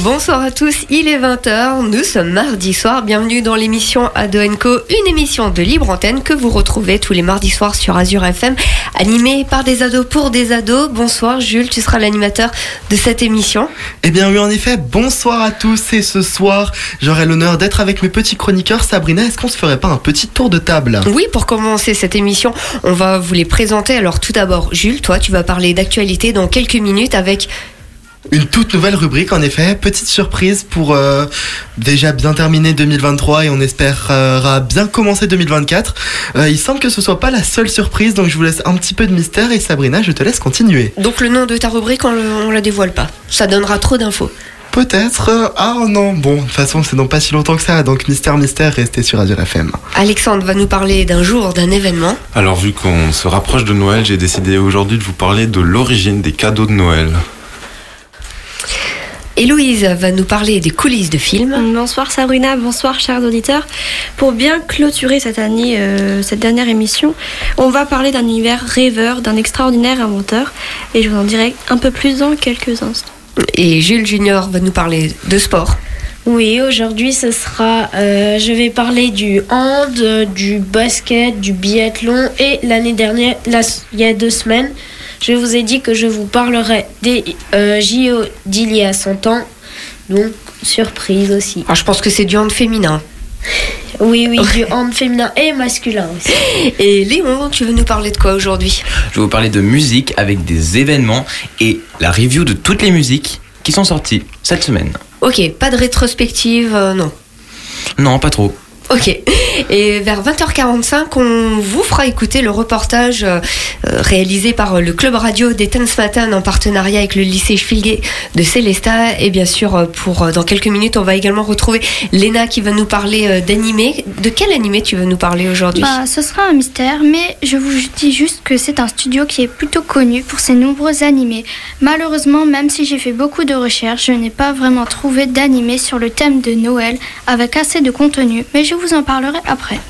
Bonsoir à tous, il est 20h, nous sommes mardi soir, bienvenue dans l'émission Ado Co, une émission de libre antenne que vous retrouvez tous les mardis soirs sur Azure FM, animée par des ados pour des ados. Bonsoir Jules, tu seras l'animateur de cette émission. Eh bien oui, en effet, bonsoir à tous et ce soir, j'aurai l'honneur d'être avec mes petits chroniqueurs. Sabrina, est-ce qu'on se ferait pas un petit tour de table? Oui, pour commencer cette émission, on va vous les présenter. Alors tout d'abord, Jules, toi, tu vas parler d'actualité dans quelques minutes avec une toute nouvelle rubrique en effet, petite surprise pour euh, déjà bien terminer 2023 et on espérera bien commencer 2024. Euh, il semble que ce soit pas la seule surprise donc je vous laisse un petit peu de mystère et Sabrina je te laisse continuer. Donc le nom de ta rubrique on, on la dévoile pas, ça donnera trop d'infos. Peut-être. Euh, ah non, bon, de toute façon, c'est dans pas si longtemps que ça, donc mystère, mystère, restez sur Azure FM. Alexandre va nous parler d'un jour, d'un événement. Alors, vu qu'on se rapproche de Noël, j'ai décidé aujourd'hui de vous parler de l'origine des cadeaux de Noël. Héloïse va nous parler des coulisses de films. Bonsoir Sabrina, bonsoir chers auditeurs. Pour bien clôturer cette année, euh, cette dernière émission, on va parler d'un univers rêveur, d'un extraordinaire inventeur, et je vous en dirai un peu plus dans quelques instants. Et Jules Junior va nous parler de sport. Oui, aujourd'hui ce sera, euh, je vais parler du hand, du basket, du biathlon et l'année dernière, il y a deux semaines, je vous ai dit que je vous parlerai des euh, JO d'il y a 100 ans. Donc, surprise aussi. Ah, je pense que c'est du hand féminin. Oui, oui, du hand féminin et masculin aussi. Et Léon, tu veux nous parler de quoi aujourd'hui? Je vais vous parler de musique avec des événements et la review de toutes les musiques qui sont sorties cette semaine. Ok, pas de rétrospective, euh, non. Non, pas trop. Ok. Et vers 20h45, on vous fera écouter le reportage euh, réalisé par le club radio des Matin en partenariat avec le lycée Schwilgé de Célesta. Et bien sûr, euh, pour euh, dans quelques minutes, on va également retrouver Léna qui va nous parler d'animé. De quel animé tu veux nous parler aujourd'hui? Bah, Ce sera un mystère, mais je vous dis juste que c'est un studio qui est plutôt connu pour ses nombreux animés. Malheureusement, même si j'ai fait beaucoup de recherches, je n'ai pas vraiment trouvé d'animé sur le thème de Noël avec assez de contenu. Mais je en parlerai après.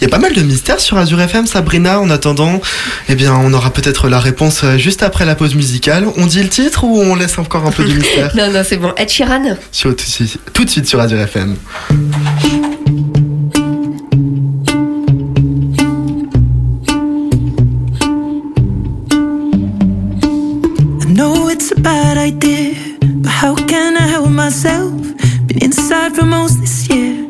Il y a pas mal de mystères sur Azure FM, Sabrina. En attendant, eh bien, on aura peut-être la réponse euh, juste après la pause musicale. On dit le titre ou on laisse encore un peu de mystère Non, non, c'est bon. Ed Sheeran tout, de suite, tout de suite sur Azure FM. I know it's a bad idea, but how can I help myself? Been inside for most this year.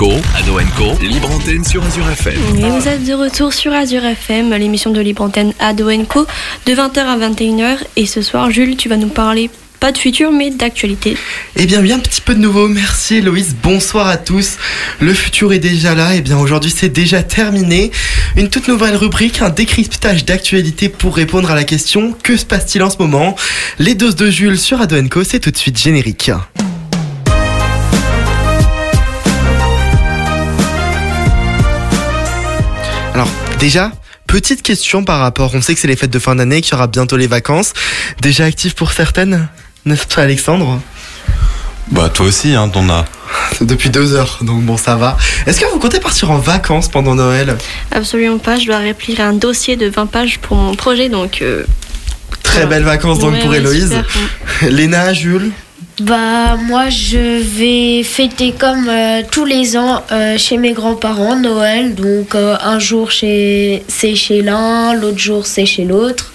Co, Ado Co, libre antenne sur Azure FM. Et vous êtes de retour sur Azure FM, l'émission de Libre Antenne Ado Co, de 20h à 21h. Et ce soir, Jules, tu vas nous parler pas de futur, mais d'actualité. Eh bien, bien un petit peu de nouveau. Merci Héloïse. Bonsoir à tous. Le futur est déjà là. Eh bien, aujourd'hui, c'est déjà terminé. Une toute nouvelle rubrique, un décryptage d'actualité pour répondre à la question que se passe-t-il en ce moment? Les doses de Jules sur Ado Co, c'est tout de suite générique. Déjà, petite question par rapport, on sait que c'est les fêtes de fin d'année, qu'il y aura bientôt les vacances. Déjà actif pour certaines, n'est-ce pas Alexandre? Bah, toi aussi, hein, t'en as. Depuis deux heures, donc bon, ça va. Est-ce que vous comptez partir en vacances pendant Noël? Absolument pas, je dois remplir un dossier de 20 pages pour mon projet, donc. euh, Très Voilà. belles vacances donc ouais, pour ouais, Héloïse. super. Léna, Jules? Bah moi je vais fêter comme euh, tous les ans euh, chez mes grands-parents Noël. Donc euh, un jour chez c'est chez l'un, l'autre jour c'est chez l'autre.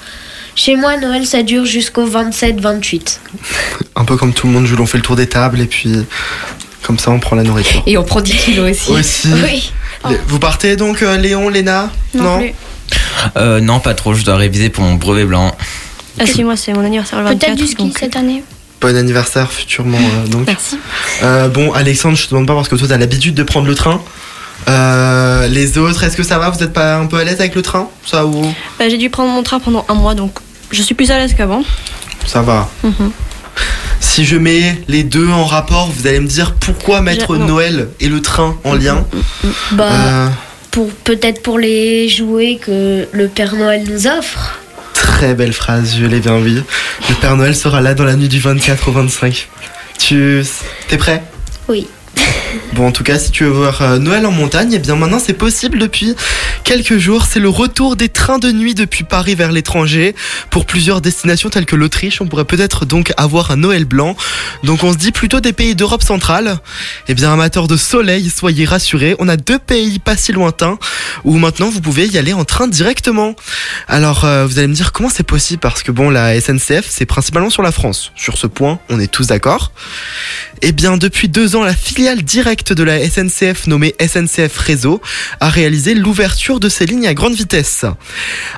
Chez moi Noël ça dure jusqu'au 27-28. Un peu comme tout le monde, Jules, on fait le tour des tables et puis comme ça on prend la nourriture. Et on prend 10 kilos aussi. Aussi. Oui. Lé- Vous partez donc euh, Léon, Léna? Non. Euh, non, pas trop, je dois réviser pour mon brevet blanc. Ah si, moi c'est mon anniversaire le 24. Peut-être du ski donc- cette année. Bon anniversaire futurement euh, donc. Merci. Euh, bon Alexandre, je te demande pas parce que toi t'as l'habitude de prendre le train. Euh, les autres, est-ce que ça va? Vous êtes pas un peu à l'aise avec le train? Ça ou? Bah, j'ai dû prendre mon train pendant un mois, donc je suis plus à l'aise qu'avant. ça va Mhm. Si je mets les deux en rapport, vous allez me dire pourquoi mettre. Noël et le train en lien? Bah Euh, pour peut-être pour les jouets que le Père Noël nous offre. Très belle phrase, je l'ai bien oui. Le Père Noël sera là dans la nuit du 24 au 25. Tu... T'es prêt? Oui. Bon, en tout cas, si tu veux voir euh, Noël en montagne, eh bien maintenant c'est possible depuis quelques jours. C'est le retour des trains de nuit depuis Paris vers l'étranger. Pour plusieurs destinations telles que l'Autriche, on pourrait peut-être donc avoir un Noël blanc. Donc on se dit plutôt des pays d'Europe centrale. Eh bien, amateurs de soleil, soyez rassurés. On a deux pays pas si lointains où maintenant vous pouvez y aller en train directement. Alors, euh, vous allez me dire comment c'est possible? Parce que bon, la SNCF, c'est principalement sur la France. Sur ce point, on est tous d'accord. Eh bien, depuis deux ans, la filiale directe de la SNCF nommée SNCF Réseau a réalisé l'ouverture de ces lignes à grande vitesse.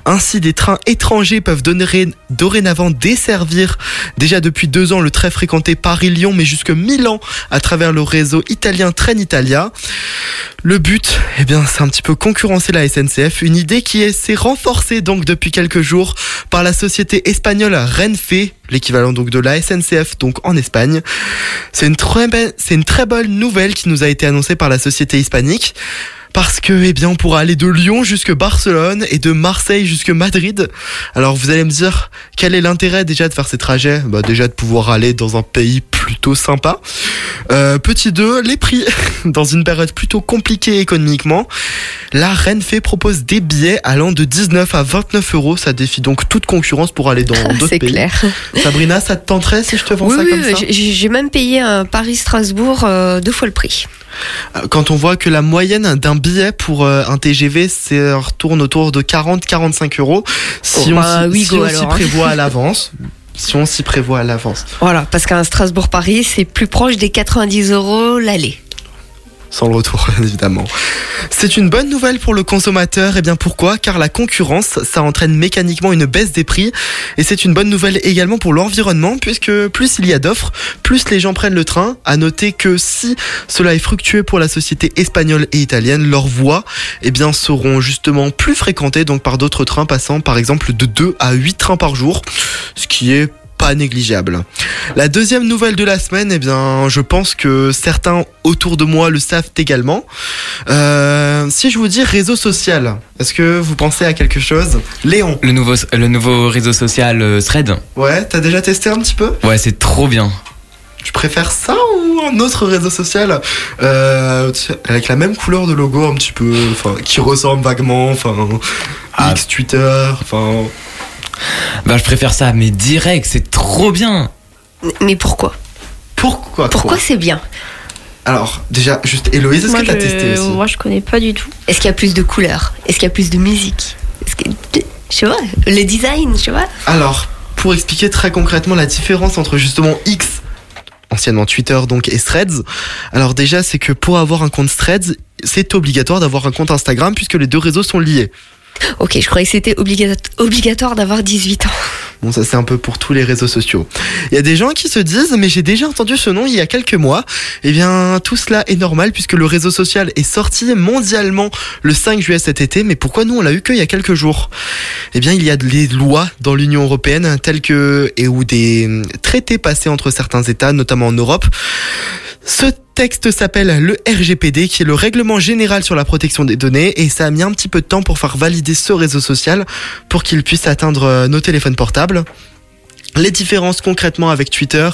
Ainsi, des trains étrangers peuvent donner- dorénavant desservir déjà depuis deux ans le très fréquenté Paris-Lyon, mais jusque Milan à travers le réseau italien Trenitalia. Le but, eh bien, c'est un petit peu concurrencer la SNCF, une idée qui est- s'est renforcée donc depuis quelques jours par la société espagnole Renfe, l'équivalent donc de la SNCF donc en Espagne. C'est une c'est une très bonne nouvelle qui nous a été annoncée par la société hispanique. Parce que, eh bien, on pourra aller de Lyon jusque Barcelone et de Marseille jusque Madrid. Alors, vous allez me dire, quel est l'intérêt déjà de faire ces trajets? Bah, déjà de pouvoir aller dans un pays plutôt sympa. Euh, petit 2, les prix. Dans une période plutôt compliquée économiquement, la Renfe propose des billets allant de 19 à 29 euros. Ça défie donc toute concurrence pour aller dans d'autres C'est pays. clair. Sabrina, ça te tenterait si je te vends Oui, ça oui, comme ça? j'ai même payé un Paris-Strasbourg euh, deux fois le prix. Euh, Quand on voit que la moyenne d'un billet pour euh, un TGV c'est retourne autour de 40-45 euros, si Oh, on bah, s'y- oui, si go, on s'y alors, hein. prévoit à l'avance, si on s'y prévoit à l'avance, Voilà, parce qu'un Strasbourg-Paris, c'est plus proche des 90 euros l'aller. Sans le retour évidemment. C'est une bonne nouvelle pour le consommateur, et bien pourquoi? Car la concurrence, ça entraîne mécaniquement une baisse des prix, et c'est une bonne nouvelle également pour l'environnement, puisque plus il y a d'offres, plus les gens prennent le train. À noter que si cela est fructueux pour la société espagnole et italienne, leurs voies, eh bien, seront justement plus fréquentées donc par d'autres trains passant par exemple de 2 à 8 trains par jour, ce qui est pas négligeable. La deuxième nouvelle de la semaine, eh bien, je pense que certains autour de moi le savent également. Euh, si je vous dis réseau social, est-ce que vous pensez à quelque chose? Léon Le nouveau, le nouveau réseau social euh, Thread. Ouais, t'as déjà testé un petit peu? Ouais, c'est trop bien. Tu préfères ça ou un autre réseau social? Euh, avec la même couleur de logo un petit peu, enfin qui ressemble vaguement, enfin Ah. X Twitter, enfin Bah, je préfère ça, mais direct, c'est trop bien. Mais pourquoi? Pourquoi Pourquoi c'est bien? Alors déjà juste Héloïse, est-ce que t'as testé aussi? moi, je connais pas du tout. Est-ce qu'il y a plus de couleurs? Est-ce qu'il y a plus de musique? Est-ce que... Je sais pas, le design, je sais pas. Alors, pour expliquer très concrètement la différence entre justement X, anciennement Twitter donc, et Threads, alors déjà c'est que pour avoir un compte Threads, c'est obligatoire d'avoir un compte Instagram puisque les deux réseaux sont liés. Ok, je croyais que c'était obliga- obligatoire d'avoir 18 ans. Bon, ça c'est un peu pour tous les réseaux sociaux. Il y a des gens qui se disent, mais j'ai déjà entendu ce nom il y a quelques mois. Eh bien, tout cela est normal puisque le réseau social est sorti mondialement le 5 juillet cet été, mais pourquoi nous on l'a eu qu'il y a quelques jours? Eh bien, il y a des lois dans l'Union européenne telles que, et ou des traités passés entre certains États, notamment en Europe. Ce texte s'appelle le RGPD, qui est le règlement général sur la protection des données, et ça a mis un petit peu de temps pour faire valider ce réseau social pour qu'il puisse atteindre euh, nos téléphones portables. Les différences concrètement avec Twitter,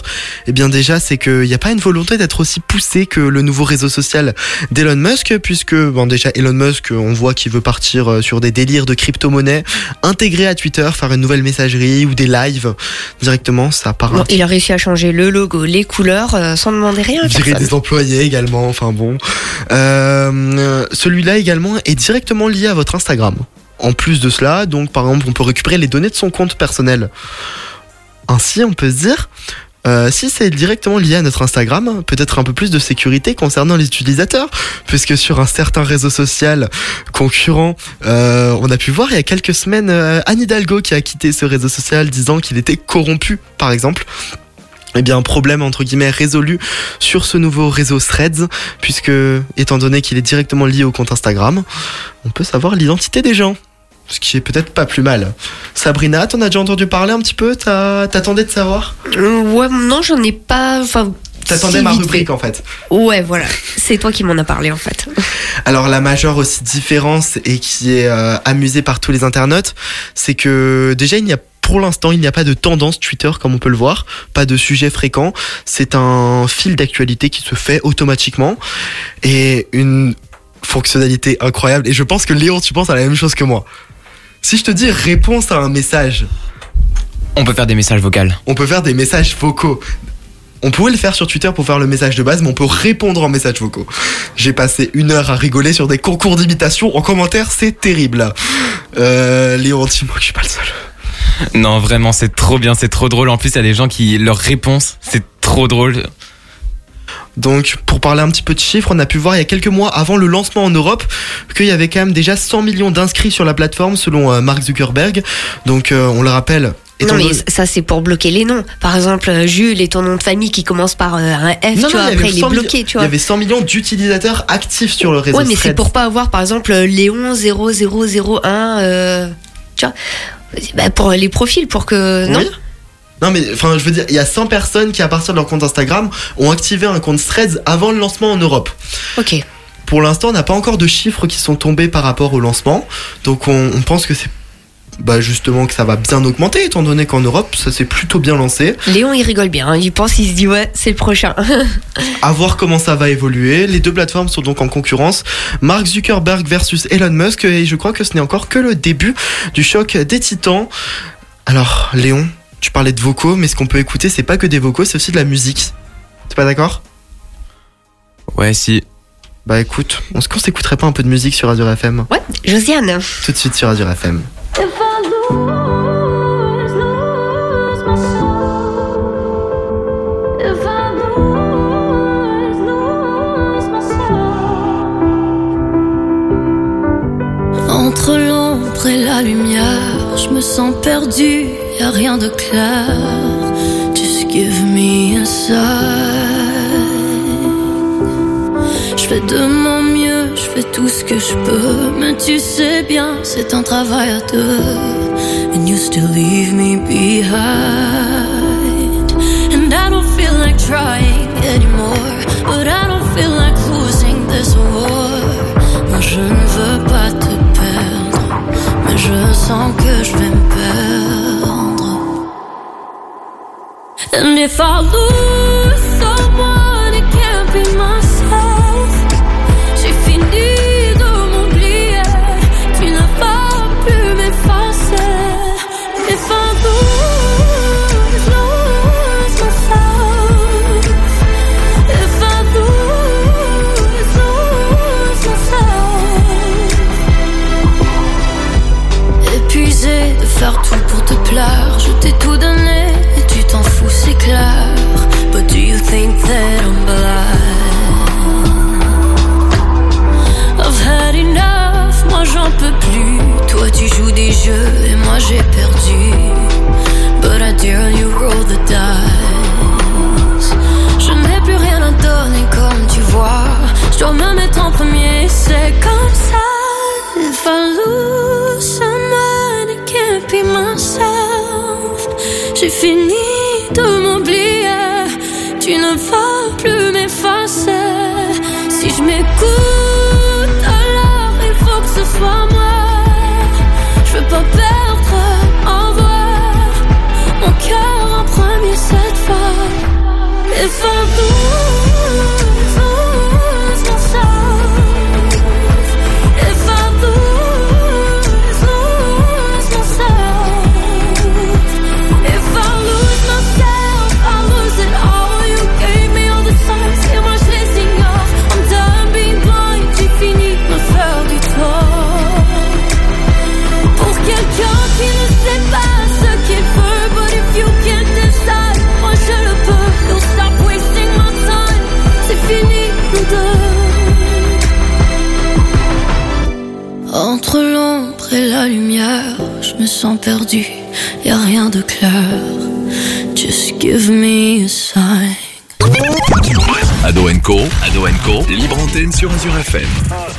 eh bien déjà c'est qu'il n'y a pas une volonté d'être aussi poussé que le nouveau réseau social d'Elon Musk, puisque bon déjà Elon Musk, on voit qu'il veut partir euh, sur des délires de crypto-monnaie, intégrer à Twitter, faire une nouvelle messagerie ou des lives directement, ça part Non, il a réussi à changer le logo, les couleurs, euh, sans demander rien à virer des employés également, enfin bon. Euh, Celui-là également est directement lié à votre Instagram. En plus de cela, donc par exemple, on peut récupérer les données de son compte personnel. Ainsi, on peut se dire, euh, si c'est directement lié à notre Instagram, peut-être un peu plus de sécurité concernant les utilisateurs, puisque sur un certain réseau social concurrent, euh, on a pu voir il y a quelques semaines euh, Anne Hidalgo qui a quitté ce réseau social disant qu'il était corrompu, par exemple. Eh bien, problème entre guillemets résolu sur ce nouveau réseau Threads, puisque étant donné qu'il est directement lié au compte Instagram, on peut savoir l'identité des gens. Ce qui est peut-être pas plus mal. Sabrina, t'en as déjà entendu parler un petit peu? T'attendais de savoir? Euh, Ouais, non, j'en ai pas. Enfin, T'attendais si, ma rubrique en fait. Ouais, voilà. C'est toi qui m'en as parlé en fait. Alors la majeure aussi différence et qui est euh, amusée par tous les internautes, c'est que déjà il n'y a pour l'instant, il n'y a pas de tendance Twitter comme on peut le voir, pas de sujet fréquent. C'est un fil d'actualité qui se fait automatiquement et une fonctionnalité incroyable. Et je pense que Léon, tu penses à la même chose que moi. Si je te dis réponse à un message, On peut faire des messages vocaux. on peut faire des messages vocaux. On pourrait le faire sur Twitter pour faire le message de base, mais on peut répondre en messages vocaux. J'ai passé une heure à rigoler sur des concours d'imitation en commentaire, c'est terrible. Euh, Léon, dis-moi que je suis pas le seul. Non, vraiment, c'est trop bien, c'est trop drôle. En plus, il y a des gens qui. Leur réponse, c'est trop drôle. Donc, pour parler un petit peu de chiffres, on a pu voir il y a quelques mois avant le lancement en Europe qu'il y avait quand même déjà 100 millions d'inscrits sur la plateforme selon euh, Mark Zuckerberg. Donc, euh, on le rappelle. non, mais ça, c'est pour bloquer les noms. Par exemple, euh, Jules et ton nom de famille qui commence par un F, Non, tu non, vois, avait après il est 100 bloqué, tu Il y vois. avait 100 millions d'utilisateurs actifs sur le réseau. Ouais, mais c'est pour pas avoir, par exemple, Léon 0001, euh, tu vois, bah, pour les profils, pour que. Non Oui. Non mais enfin je veux dire il y a 100 personnes qui à partir de leur compte Instagram ont activé un compte Threads avant le lancement en Europe. Ok. Pour l'instant on n'a pas encore de chiffres qui sont tombés par rapport au lancement donc on, on pense que c'est bah justement que ça va bien augmenter étant donné qu'en Europe ça s'est plutôt bien lancé. Léon, il rigole bien. hein. Il pense, il se dit, ouais, c'est le prochain. À voir comment ça va évoluer. Les deux plateformes sont donc en concurrence. Mark Zuckerberg versus Elon Musk et je crois que ce n'est encore que le début du choc des titans. Alors Léon, tu parlais de vocaux mais ce qu'on peut écouter c'est pas que des vocaux c'est aussi de la musique. T'es pas d'accord? Ouais, si. Bah écoute, est-ce qu'on s'écouterait pas un peu de musique sur Radio FM ouais, Josiane. Tout de suite sur Radio FM. Entre l'ombre et la lumière, je me sens perdu, y a rien de clair. Just give me a sign. Je fais de mon mieux, je fais tout ce que je peux, mais tu sais bien, c'est un travail à deux. And you still leave me behind. And I don't feel like trying anymore. But I don't feel like losing this war. Moi je ne veux pas te perdre. Mais je sens que je vais me perdre. And if I lose someone, it can't. J'ai fini de m'oublier. Tu ne vas plus m'effacer. If I lose, lose myself. If I lose, lose myself. Épuisé de faire tout pour te plaire, je t'ai tout et moi j'ai perdu. But I dare you roll the dice. Je n'ai plus rien à donner comme tu vois. Je dois me mettre en premier, c'est comme qui ne sait pas je me sens perdu, y a rien de clair. Just give me a sign. Ado Co, Ado Co, libre antenne sur Azure FM.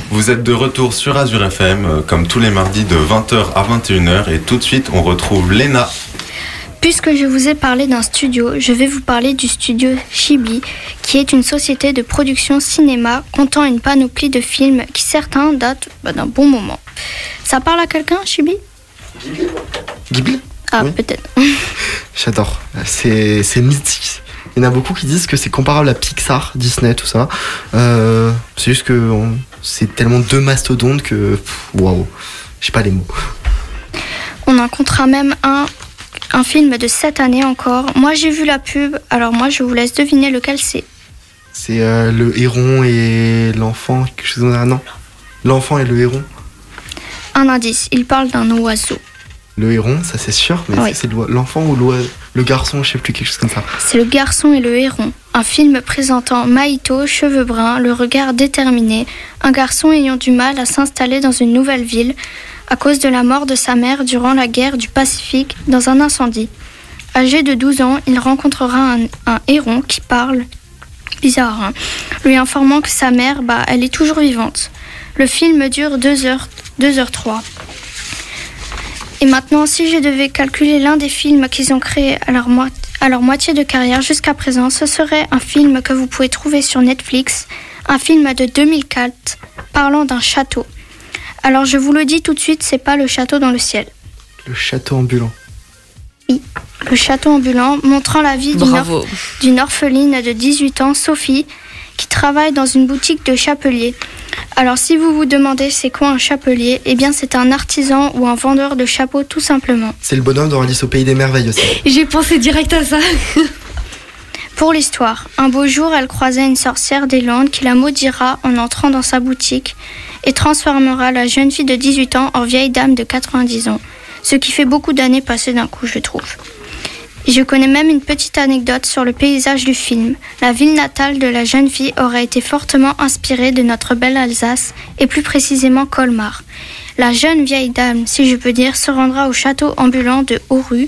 Vous êtes de retour sur Azure FM, euh, comme tous les mardis de 20h à 21h, et tout de suite on retrouve Léna. Puisque je vous ai parlé d'un studio, je vais vous parler du studio Chibi, qui est une société de production cinéma comptant une panoplie de films qui certains datent bah, d'un bon moment. Ça parle à quelqu'un, Chibi Ghibli Ah, Oui. peut-être. J'adore. C'est mythique. Il y en a beaucoup qui disent que c'est comparable à Pixar, Disney, tout ça. Euh, c'est juste que c'est tellement deux mastodontes que. Waouh. J'ai pas les mots. On en comptera même un, un film de cette année encore. Moi, j'ai vu la pub, alors moi, je vous laisse deviner lequel c'est. C'est euh, le héron et l'enfant, quelque chose comme ça, non? L'enfant et le héron. Un indice, il parle d'un oiseau. Le héron, ça c'est sûr, mais Oui. c'est l'enfant ou le garçon, je sais plus, quelque chose comme ça. C'est Le garçon et le héron, un film présentant Maïto, cheveux bruns, le regard déterminé, un garçon ayant du mal à s'installer dans une nouvelle ville à cause de la mort de sa mère durant la guerre du Pacifique dans un incendie. Âgé de 12 ans, il rencontrera un, un héron qui parle, bizarre, hein, lui informant que sa mère, bah, elle est toujours vivante. Le film dure 2 heures, 2 heures 3. Et maintenant, si je devais calculer l'un des films qu'ils ont créés à leur, moi- à leur moitié de carrière jusqu'à présent, ce serait un film que vous pouvez trouver sur Netflix, un film de 2004 parlant d'un château. Alors je vous le dis tout de suite, c'est pas le château dans le ciel. Le château ambulant. Le château ambulant montrant la vie d'une orpheline de 18 ans, Sophie, qui travaille dans une boutique de chapelier. Alors si vous vous demandez c'est quoi un chapelier, eh bien c'est un artisan ou un vendeur de chapeaux tout simplement. C'est le bonhomme dans Alice au pays des merveilles aussi. J'ai pensé direct à ça. Pour l'histoire, un beau jour, elle croisa une sorcière des Landes qui la maudira en entrant dans sa boutique et transformera la jeune fille de 18 ans en vieille dame de 90 ans. Ce qui fait beaucoup d'années passées d'un coup, je trouve. Je connais même une petite anecdote sur le paysage du film. La ville natale de la jeune fille aurait été fortement inspirée de notre belle Alsace, et plus précisément Colmar. La jeune vieille dame, si je peux dire, se rendra au château ambulant de Haut-Rue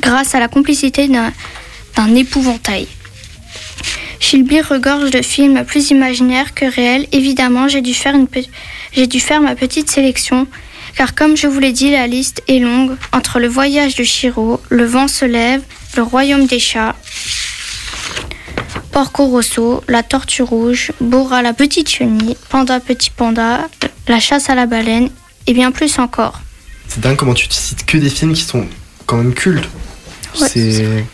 grâce à la complicité d'un épouvantail. Chilby regorge de films plus imaginaires que réels. Évidemment, j'ai dû, j'ai dû faire ma petite sélection, car comme je vous l'ai dit, la liste est longue. Entre le voyage de Chiro, Le vent se lève, Le Royaume des chats, Porco Rosso, La Tortue Rouge, Bora la Petite Chenille, Panda Petit Panda, La Chasse à la Baleine et bien plus encore. C'est dingue comment tu te cites que des films qui sont quand même cultes. Ouais, c'est.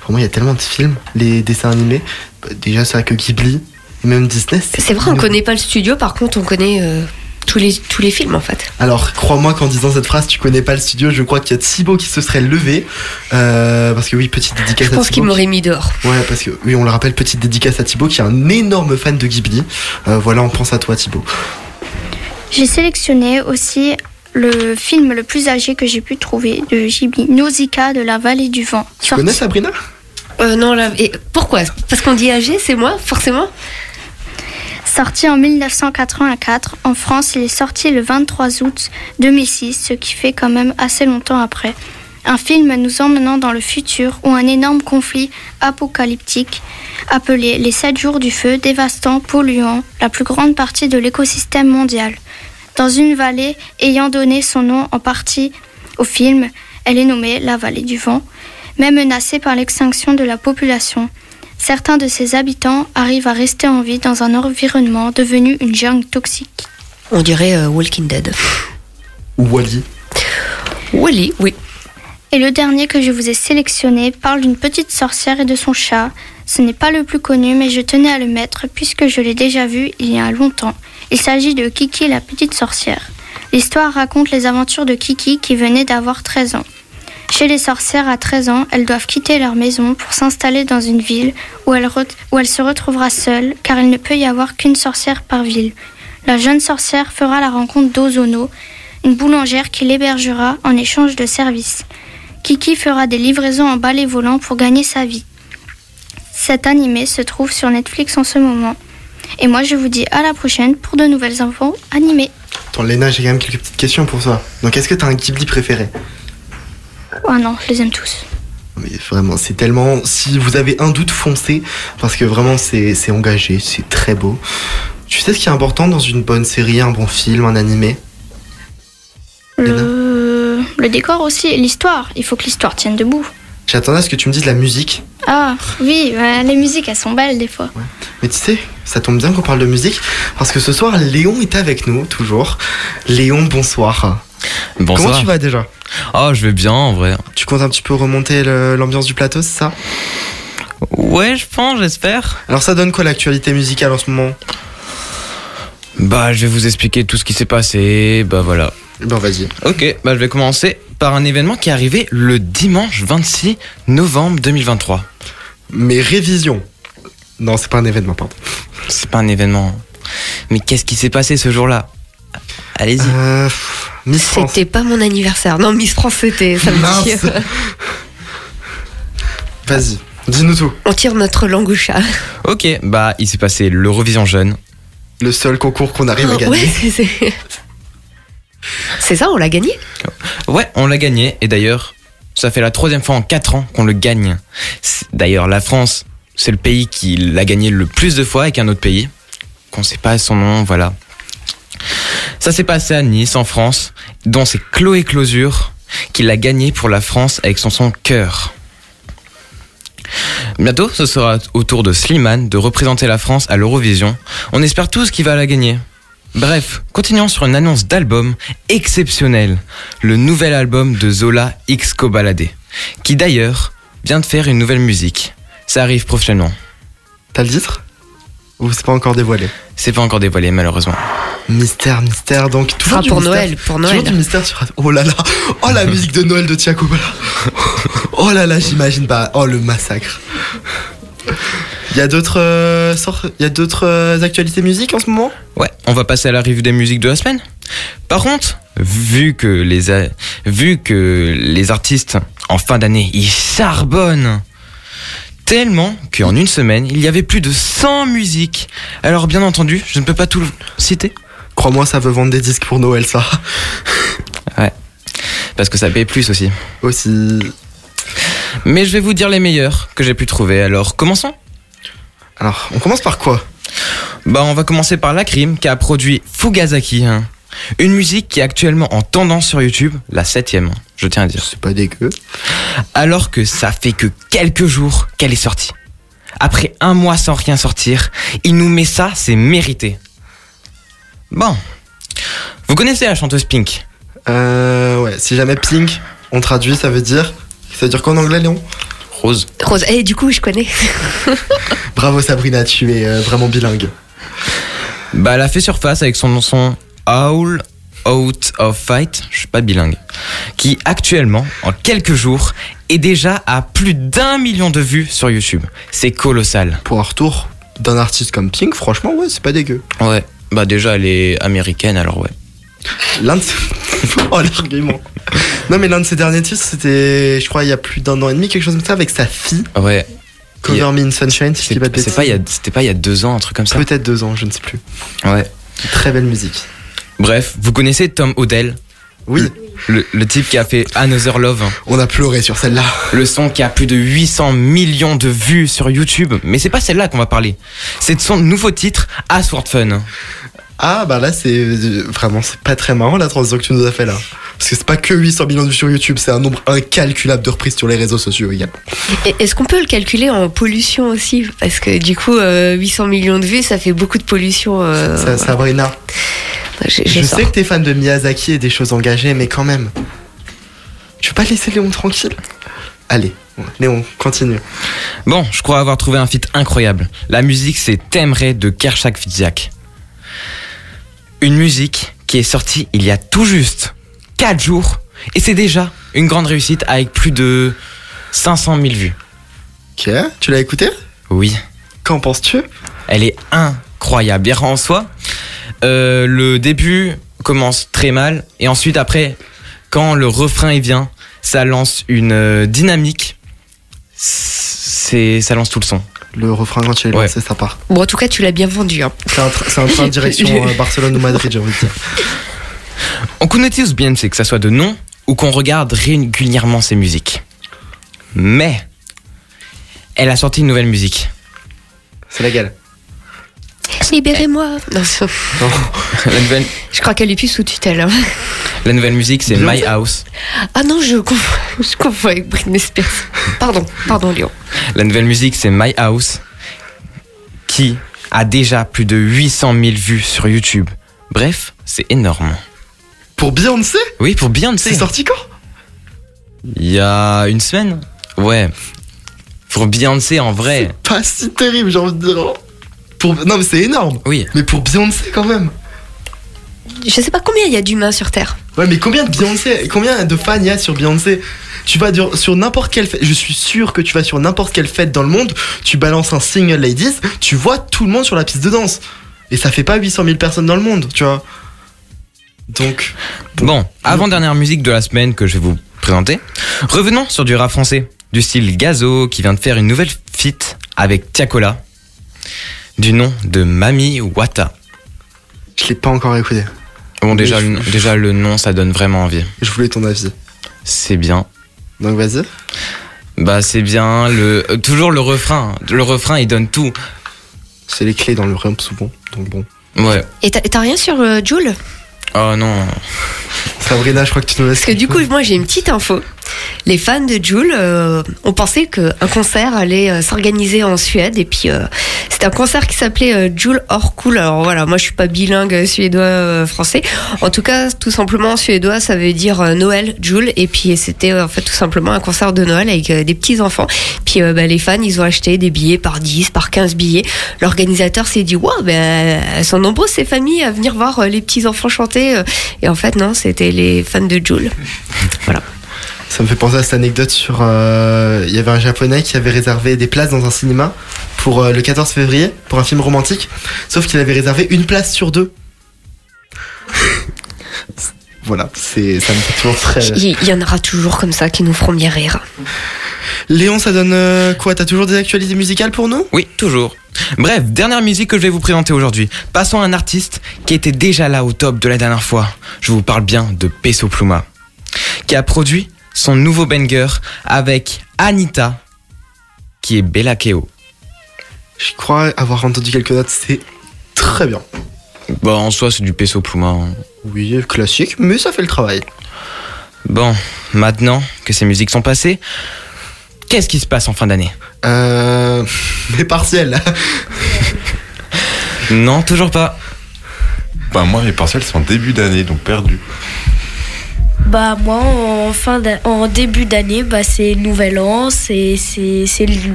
Pour moi, il y a tellement de films, les dessins animés. Bah, Déjà, ça que Ghibli, et même Disney. C'est vrai, on connaît pas le studio, par contre, on connaît euh, tous, les, tous les films en fait. Alors, crois-moi qu'en disant cette phrase, tu connais pas le studio. Je crois qu'il y a Thibaut qui se serait levé. Euh, parce que oui, petite dédicace Je à pense qu'il m'aurait mis dehors. Ouais, parce que oui, on le rappelle, petite dédicace à Thibaut qui est un énorme fan de Ghibli. Euh, voilà, on pense à toi, Thibaut. J'ai sélectionné aussi le film le plus âgé que j'ai pu trouver de Ghibli, Nausicaa de la vallée du vent. Tu Sorti- connais Sabrina? Euh, non, là, et pourquoi? Parce qu'on dit âgé, c'est moi, forcément? Sorti en 1984, en France, il est sorti le 23 août 2006, ce qui fait quand même assez longtemps après. Un film nous emmenant dans le futur où un énorme conflit apocalyptique appelé les 7 jours du feu dévastant, polluant la plus grande partie de l'écosystème mondial. Dans une vallée ayant donné son nom en partie au film, elle est nommée la vallée du vent, mais menacée par l'extinction de la population. Certains de ses habitants arrivent à rester en vie dans un environnement devenu une jungle toxique. On dirait euh, Walking Dead. Ou Wally Wally, oui. Et le dernier que je vous ai sélectionné parle d'une petite sorcière et de son chat. Ce n'est pas le plus connu, mais je tenais à le mettre puisque je l'ai déjà vu il y a longtemps. Il s'agit de Kiki la petite sorcière. L'histoire raconte les aventures de Kiki qui venait d'avoir 13 ans. Chez les sorcières à 13 ans, elles doivent quitter leur maison pour s'installer dans une ville où elle, se retrouvera seule car il ne peut y avoir qu'une sorcière par ville. La jeune sorcière fera la rencontre d'Ozono, une boulangère qui l'hébergera en échange de services. Kiki fera des livraisons en balai volant pour gagner sa vie. Cet animé se trouve sur Netflix en ce moment. Et moi je vous dis à la prochaine pour de nouvelles infos animées. Attends, Léna, j'ai quand même quelques petites questions pour toi. Donc, est-ce que t'as un Ghibli préféré? Oh non, je les aime tous. Mais vraiment, c'est tellement. Si vous avez un doute, foncez. Parce que vraiment, c'est c'est engagé, c'est très beau. Tu sais ce qui est important dans une bonne série, un bon film, un animé? Le, le décor aussi, l'histoire. Il faut que l'histoire tienne debout. J'attendais à ce que tu me dises la musique. Ah oui, ouais, les musiques elles sont belles des fois. Mais tu sais, ça tombe bien qu'on parle de musique. Parce que ce soir, Léon est avec nous, toujours. Léon, bonsoir. Bonsoir. Comment tu vas déjà? Oh, je vais bien en vrai. Tu comptes un petit peu remonter l'ambiance du plateau, c'est ça? Ouais, je pense, j'espère. Alors, ça donne quoi l'actualité musicale en ce moment? Bah, je vais vous expliquer tout ce qui s'est passé. Bah voilà. Ben, vas-y. Ok, bah je vais commencer par un événement qui est arrivé le dimanche 26 novembre 2023. Mais révision. Non, c'est pas un événement, pardon. C'est pas un événement. Mais qu'est-ce qui s'est passé ce jour-là? Allez-y. Euh, pff, Miss France. C'était pas mon anniversaire. Non, Miss France, c'était samedi. Mince. Vas-y, dis-nous tout. On tire notre langue au chat. Ok, bah il s'est passé l'Eurovision Jeune. Le seul concours qu'on arrive à Oh, gagner. ouais, c'est- c'est. C'est ça, on l'a gagné? Ouais, on l'a gagné. Et d'ailleurs, ça fait la troisième fois en quatre ans qu'on le gagne. C'est- D'ailleurs, la France, c'est le pays qui l'a gagné le plus de fois avec un autre pays. Qu'on sait pas son nom, voilà. Ça s'est passé à Nice, en France, dont c'est Chloé Closure qui l'a gagné pour la France avec son son Cœur. Bientôt, ce sera au tour de Slimane de représenter la France à l'Eurovision. On espère tous qu'il va la gagner. Bref, continuons sur une annonce d'album exceptionnel. Le nouvel album de Zola X Cobaladé. Qui d'ailleurs vient de faire une nouvelle musique. Ça arrive prochainement. T'as le titre? Ou c'est pas encore dévoilé C'est pas encore dévoilé malheureusement. Mystère, mystère, donc toujours Ah, du pour mystère. Noël, pour Toujours Noël. du mystère sur... Oh là là Oh la musique de Noël de Tiago Bala Oh là là, j'imagine pas. Oh le massacre Il y a d'autres euh, sortes- il y a d'autres euh, actualités musique en ce moment? Ouais, on va passer à la revue des musiques de la semaine. Par contre, vu que les, a- vu que les artistes en fin d'année, ils charbonnent tellement qu'en une semaine, il y avait plus de 100 musiques. Alors bien entendu, je ne peux pas tout citer. Crois-moi, ça veut vendre des disques pour Noël, ça. Ouais. Parce que ça paye plus aussi. Aussi. Mais je vais vous dire les meilleurs que j'ai pu trouver. Alors commençons. Alors, on commence par quoi? Bah on va commencer par La Crime qui a produit Fugazaki. hein. Une musique qui est actuellement en tendance sur YouTube, la septième, je tiens à dire. C'est pas dégueu. Alors que ça fait que quelques jours qu'elle est sortie. Après un mois sans rien sortir, il nous met ça, c'est mérité. Bon. Vous connaissez la chanteuse Pink? Euh, ouais, si jamais Pink, on traduit, ça veut dire. Ça veut dire quoi en anglais, Léon? Rose. Rose. Et du coup, je connais. Bravo Sabrina, tu es euh, vraiment bilingue. Bah, elle a fait surface avec son son All Out of Fight, je suis pas bilingue, qui actuellement, en quelques jours, est déjà à plus d'un million de vues sur YouTube. C'est colossal. Pour un retour d'un artiste comme Pink, franchement, ouais, c'est pas dégueu. Ouais. Bah déjà, elle est américaine, alors ouais. L'un de ses... Oh, l'argument. Non, mais l'un de ses derniers titres, c'était, je crois, il y a plus d'un an et demi, quelque chose comme ça, avec sa fille. Ouais. Cover Me in Sunshine, si je C'est dis pas de a- C'était pas il y a deux ans, un truc comme ça Peut-être deux ans, je ne sais plus. Ouais. Très belle musique. Bref, vous connaissez Tom Odell Oui, le, le type qui a fait Another Love, on a pleuré sur celle-là. le son qui a plus de 800 millions de vues sur YouTube. Mais c'est pas celle-là qu'on va parler. C'est de son nouveau titre, Asword Fun. Ah, bah là, c'est euh, vraiment, c'est pas très marrant la transition que tu nous as fait là. Parce que c'est pas que 800 millions de vues sur YouTube, c'est un nombre incalculable de reprises sur les réseaux sociaux également. Et Est-ce qu'on peut le calculer en pollution aussi? Parce que du coup, euh, 800 millions de vues, ça fait beaucoup de pollution. euh, Ça, Sabrina, j'ai- je j'ai ça. sais que t'es fan de Miyazaki et des choses engagées, mais quand même. Tu veux pas laisser Léon tranquille? Allez, Léon, continue. Bon, je crois avoir trouvé un feat incroyable. La musique, c'est T'aimerais de Kershak Fidziak. Une musique qui est sortie il y a tout juste 4 jours. Et c'est déjà une grande réussite avec plus de 500 000 vues. Ok, tu l'as écouté Oui. Qu'en penses-tu? Elle est incroyable. Et en soi, euh, le début commence très mal. Et ensuite, après, quand le refrain il vient, ça lance une euh, dynamique. C'est, ça lance tout le son. Le refrain quand il est Ouais. lancé, ça part. Bon, en tout cas, tu l'as bien vendu. hein. C'est un, tra- c'est un train de direction euh, Barcelone ou Madrid, j'ai envie de dire. On connaît tous bien, c'est que ça soit de nom ou qu'on regarde régulièrement ses musiques. Mais elle a sorti une nouvelle musique. C'est laquelle? Libérez-moi. C'est- nouvelle, je crois qu'elle est plus sous tutelle. hein. la nouvelle musique, c'est. My House. Ah non, je confonds, je confonds avec Britney Spears. Pardon, pardon, Léon. La nouvelle musique, c'est My House, qui a déjà plus de 800 000 vues sur YouTube. Bref, c'est énorme. Pour Beyoncé? Oui, pour Beyoncé. C'est sorti quand? Il y a une semaine? Ouais. Pour Beyoncé, en vrai. Pas si terrible, j'ai envie de dire. Pour... Non, mais c'est énorme. Oui. Mais pour Beyoncé, quand même. Je sais pas combien il y a d'humains sur Terre. Ouais, mais combien de Beyoncé, combien de fans il y a sur Beyoncé? Tu vas sur, sur n'importe quelle fête, je suis sûr que tu vas sur n'importe quelle fête dans le monde, tu balances un single ladies, tu vois tout le monde sur la piste de danse. Et ça fait pas 800 000 personnes dans le monde, tu vois. Donc, Bon, avant-dernière musique de la semaine que je vais vous présenter. Revenons sur du rap français, du style Gazo qui vient de faire une nouvelle feat avec Tiakola, du nom de Mami Wata. je l'ai pas encore écouté. Bon, déjà, le, déjà le nom, ça donne vraiment envie. Je voulais ton avis. C'est bien. Donc vas-y. Bah, c'est bien. Le, toujours le refrain. Le refrain, il donne tout. C'est les clés dans le rap souvent, donc bon. Ouais. Et t'as t'as rien sur euh, Joule? Oh non. Sabrina, je crois que tu nous laisses. Parce que du coup, moi j'ai une petite info. Les fans de Joule euh, ont pensé qu'un concert allait euh, s'organiser en Suède. Et puis, euh, c'était un concert qui s'appelait Joule Hors Cool. Alors voilà, moi je suis pas bilingue suédois-français. en tout cas, tout simplement, en suédois, ça veut dire Noël, Joule. Et puis, c'était en fait tout simplement un concert de Noël avec des petits enfants. Puis, bah, les fans, ils ont acheté des billets par 10, par 15 billets. L'organisateur s'est dit, waouh, ben, elles sont nombreuses ces familles à venir voir les petits enfants chanter. Et en fait, non, c'était les fans de Joule. Voilà. Ça me fait penser à cette anecdote sur. euh, Il y avait un japonais qui avait réservé des places dans un cinéma pour euh, le 14 février, pour un film romantique, sauf qu'il avait réservé une place sur deux. voilà, c'est, ça me fait toujours très. Il y en aura toujours comme ça qui nous feront bien rire. Léon, ça donne euh, quoi? T'as toujours des actualités musicales pour nous? Oui, toujours. Bref, dernière musique que je vais vous présenter aujourd'hui. Passons à un artiste qui était déjà là au top de la dernière fois. Je vous parle bien de Peso Pluma, qui a produit son nouveau banger avec Anita, qui est Bella Keo. Je crois avoir entendu quelques notes, c'est très bien. Bah, en soi, c'est du peso pluma. hein. Oui, classique, mais ça fait le travail. Bon, maintenant que ces musiques sont passées, qu'est-ce qui se passe en fin d'année? Euh. Mes partiels. Non, toujours pas. Bah, moi, mes partiels sont début d'année, donc perdu. Bah moi en fin d'a- en début d'année bah c'est nouvel an, c'est c'est c'est l-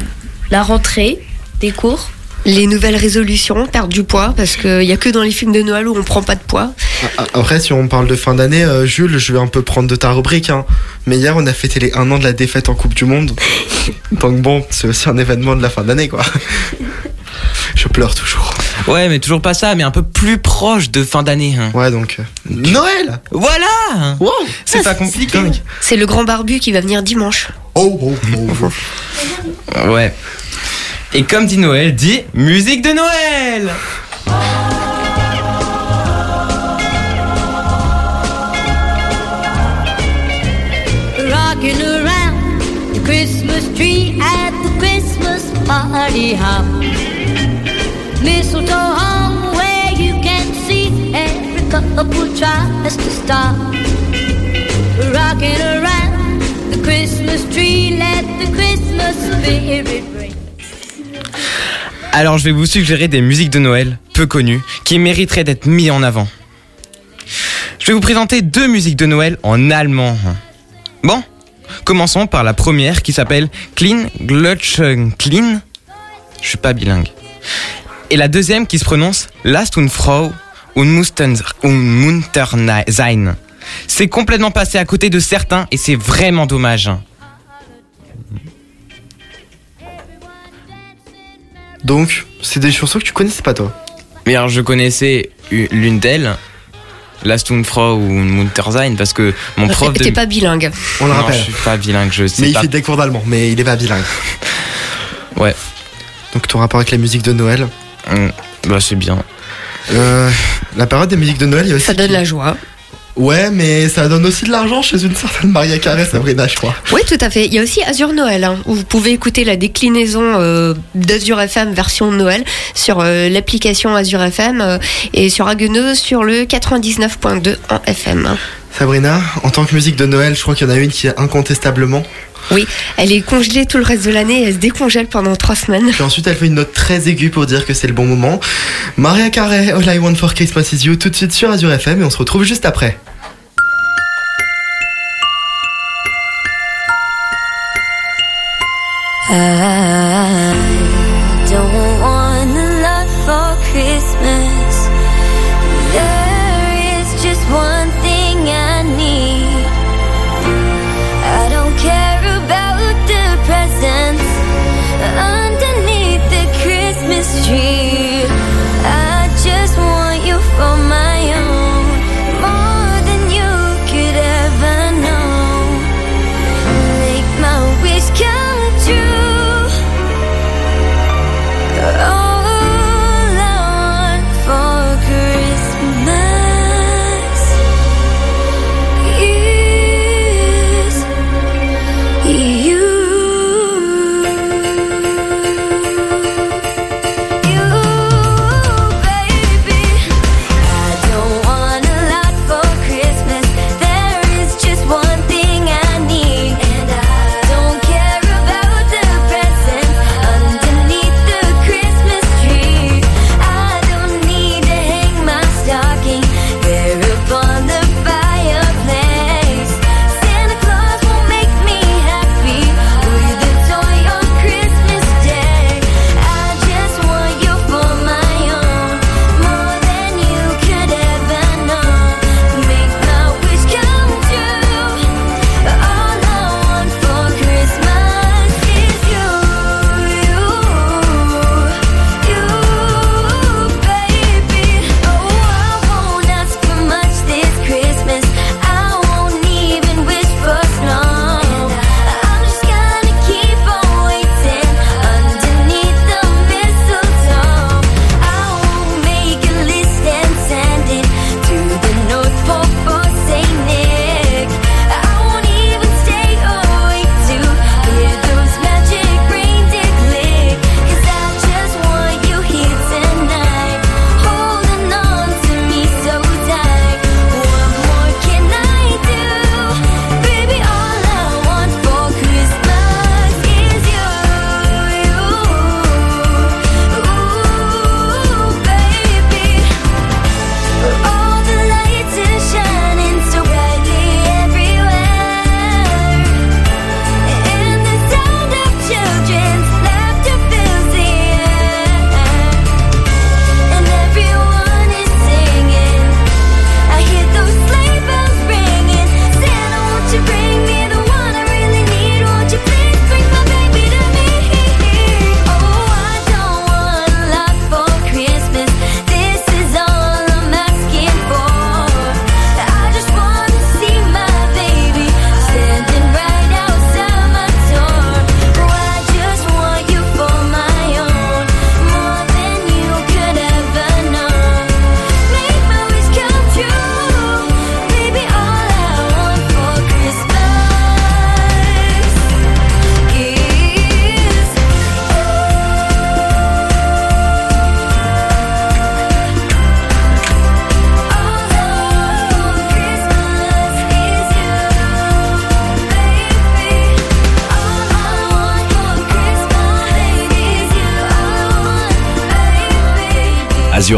la rentrée des cours. Les nouvelles résolutions, perdre du poids, parce qu'il n'y a que dans les films de Noël où on prend pas de poids. Après, si on parle de fin d'année, euh, Jules, je vais un peu prendre de ta rubrique. Hein. Mais hier, on a fêté les 1 an de la défaite en Coupe du Monde. Donc bon, c'est aussi un événement de la fin d'année, quoi. Je pleure toujours. Ouais, mais toujours pas ça, mais un peu plus proche de fin d'année. hein. Ouais, donc. euh, Noël Voilà Wow C'est pas compliqué. C'est le grand barbu qui va venir dimanche. Oh, oh, oh. Ouais. Et comme dit Noël, dit musique de Noël Rocking around the Christmas tree at the Christmas party hop. Alors je vais vous suggérer des musiques de Noël peu connues qui mériteraient d'être mises en avant. Je vais vous présenter deux musiques de Noël en allemand. Bon, commençons par la première qui s'appelle Clean Glutschen Clean. Je suis pas bilingue. Et la deuxième qui se prononce Last und Frau und und sein. C'est complètement passé à côté de certains et c'est vraiment dommage. Donc, c'est des chansons que tu connaissais pas, toi Mais alors je connaissais l'une d'elles, Last und Frau ou Muntersein, parce que mon prof de... T'es pas bilingue. On le Non, rappelle. je suis pas bilingue, je sais Mais il fait des cours d'allemand, mais il est pas bilingue. Ouais. Donc, ton rapport avec la musique de Noël Mm, Bah c'est bien. euh, La période des musiques de Noël, il y a aussi. Ça donne qui- la joie. Ouais, mais ça donne aussi de l'argent chez une certaine Maria Carré, Sabrina, je crois. Oui, tout à fait. Il y a aussi Azure Noël, hein, où vous pouvez écouter la déclinaison euh, d'Azure FM version Noël sur euh, l'application Azure FM euh, et sur Haguenau sur le 99.2 en FM. hein. Sabrina, en tant que musique de Noël, je crois qu'il y en a une qui est incontestablement. Oui, elle est congelée tout le reste de l'année et elle se décongèle pendant trois semaines. Puis ensuite, elle fait une note très aiguë pour dire que c'est le bon moment. Maria Carré, All I Want for Christmas is You, tout de suite sur Azure FM et on se retrouve juste après. I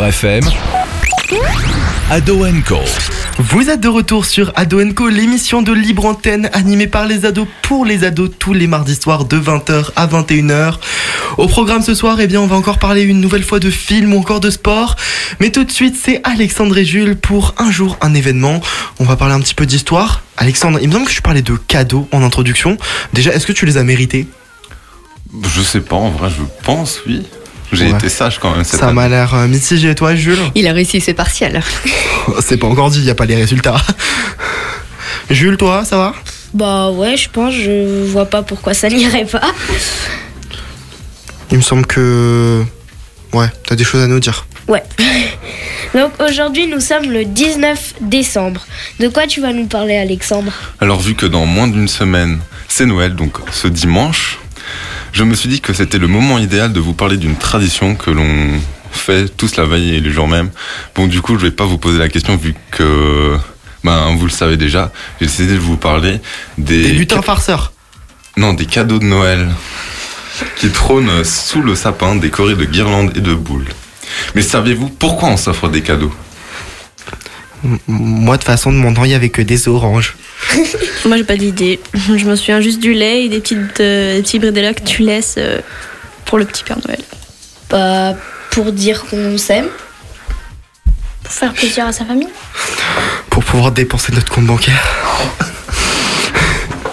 FM. Ado Co. Vous êtes de retour sur Ado Co, l'émission de libre antenne animée par les ados pour les ados tous les mardis soirs de 20h à 21h. Au programme ce soir, eh bien, on va encore parler une nouvelle fois de films ou encore de sport. Mais tout de suite, c'est Alexandre et Jules pour un jour, un événement. On va parler un petit peu d'histoire. Alexandre, il me semble que je parlais de cadeaux en introduction. Déjà, est-ce que tu les as mérités? Je sais pas, en vrai, je pense, oui. J'ai Ouais. été sage quand même. Ça m'a l'air euh, mitigé. Et toi, Jules Il a réussi ses partiels. C'est pas encore dit, il n'y a pas les résultats. Jules, toi, ça va? Bah ouais, je pense, je vois pas pourquoi ça n'irait pas. Il me semble que. Ouais, t'as des choses à nous dire. Ouais. Donc aujourd'hui, nous sommes le 19 décembre. De quoi tu vas nous parler, Alexandre? Alors vu que dans moins d'une semaine, c'est Noël, donc ce dimanche, je me suis dit que c'était le moment idéal de vous parler d'une tradition que l'on fait tous la veille et le jour même. Bon du coup, je vais pas vous poser la question vu que ben vous le savez déjà. J'ai décidé de vous parler des, Des lutins farceurs. non des cadeaux de Noël qui trônent sous le sapin décorés de guirlandes et de boules. Mais savez-vous pourquoi on s'offre des cadeaux? Moi, de toute façon, de mon temps, il y avait que des oranges. Moi, j'ai pas d'idée. Je me souviens juste du lait et des, petites, euh, des petits bridella que tu laisses euh, pour le petit Père Noël. Bah pour dire qu'on s'aime. Pour faire plaisir à sa famille. Pour pouvoir dépenser notre compte bancaire.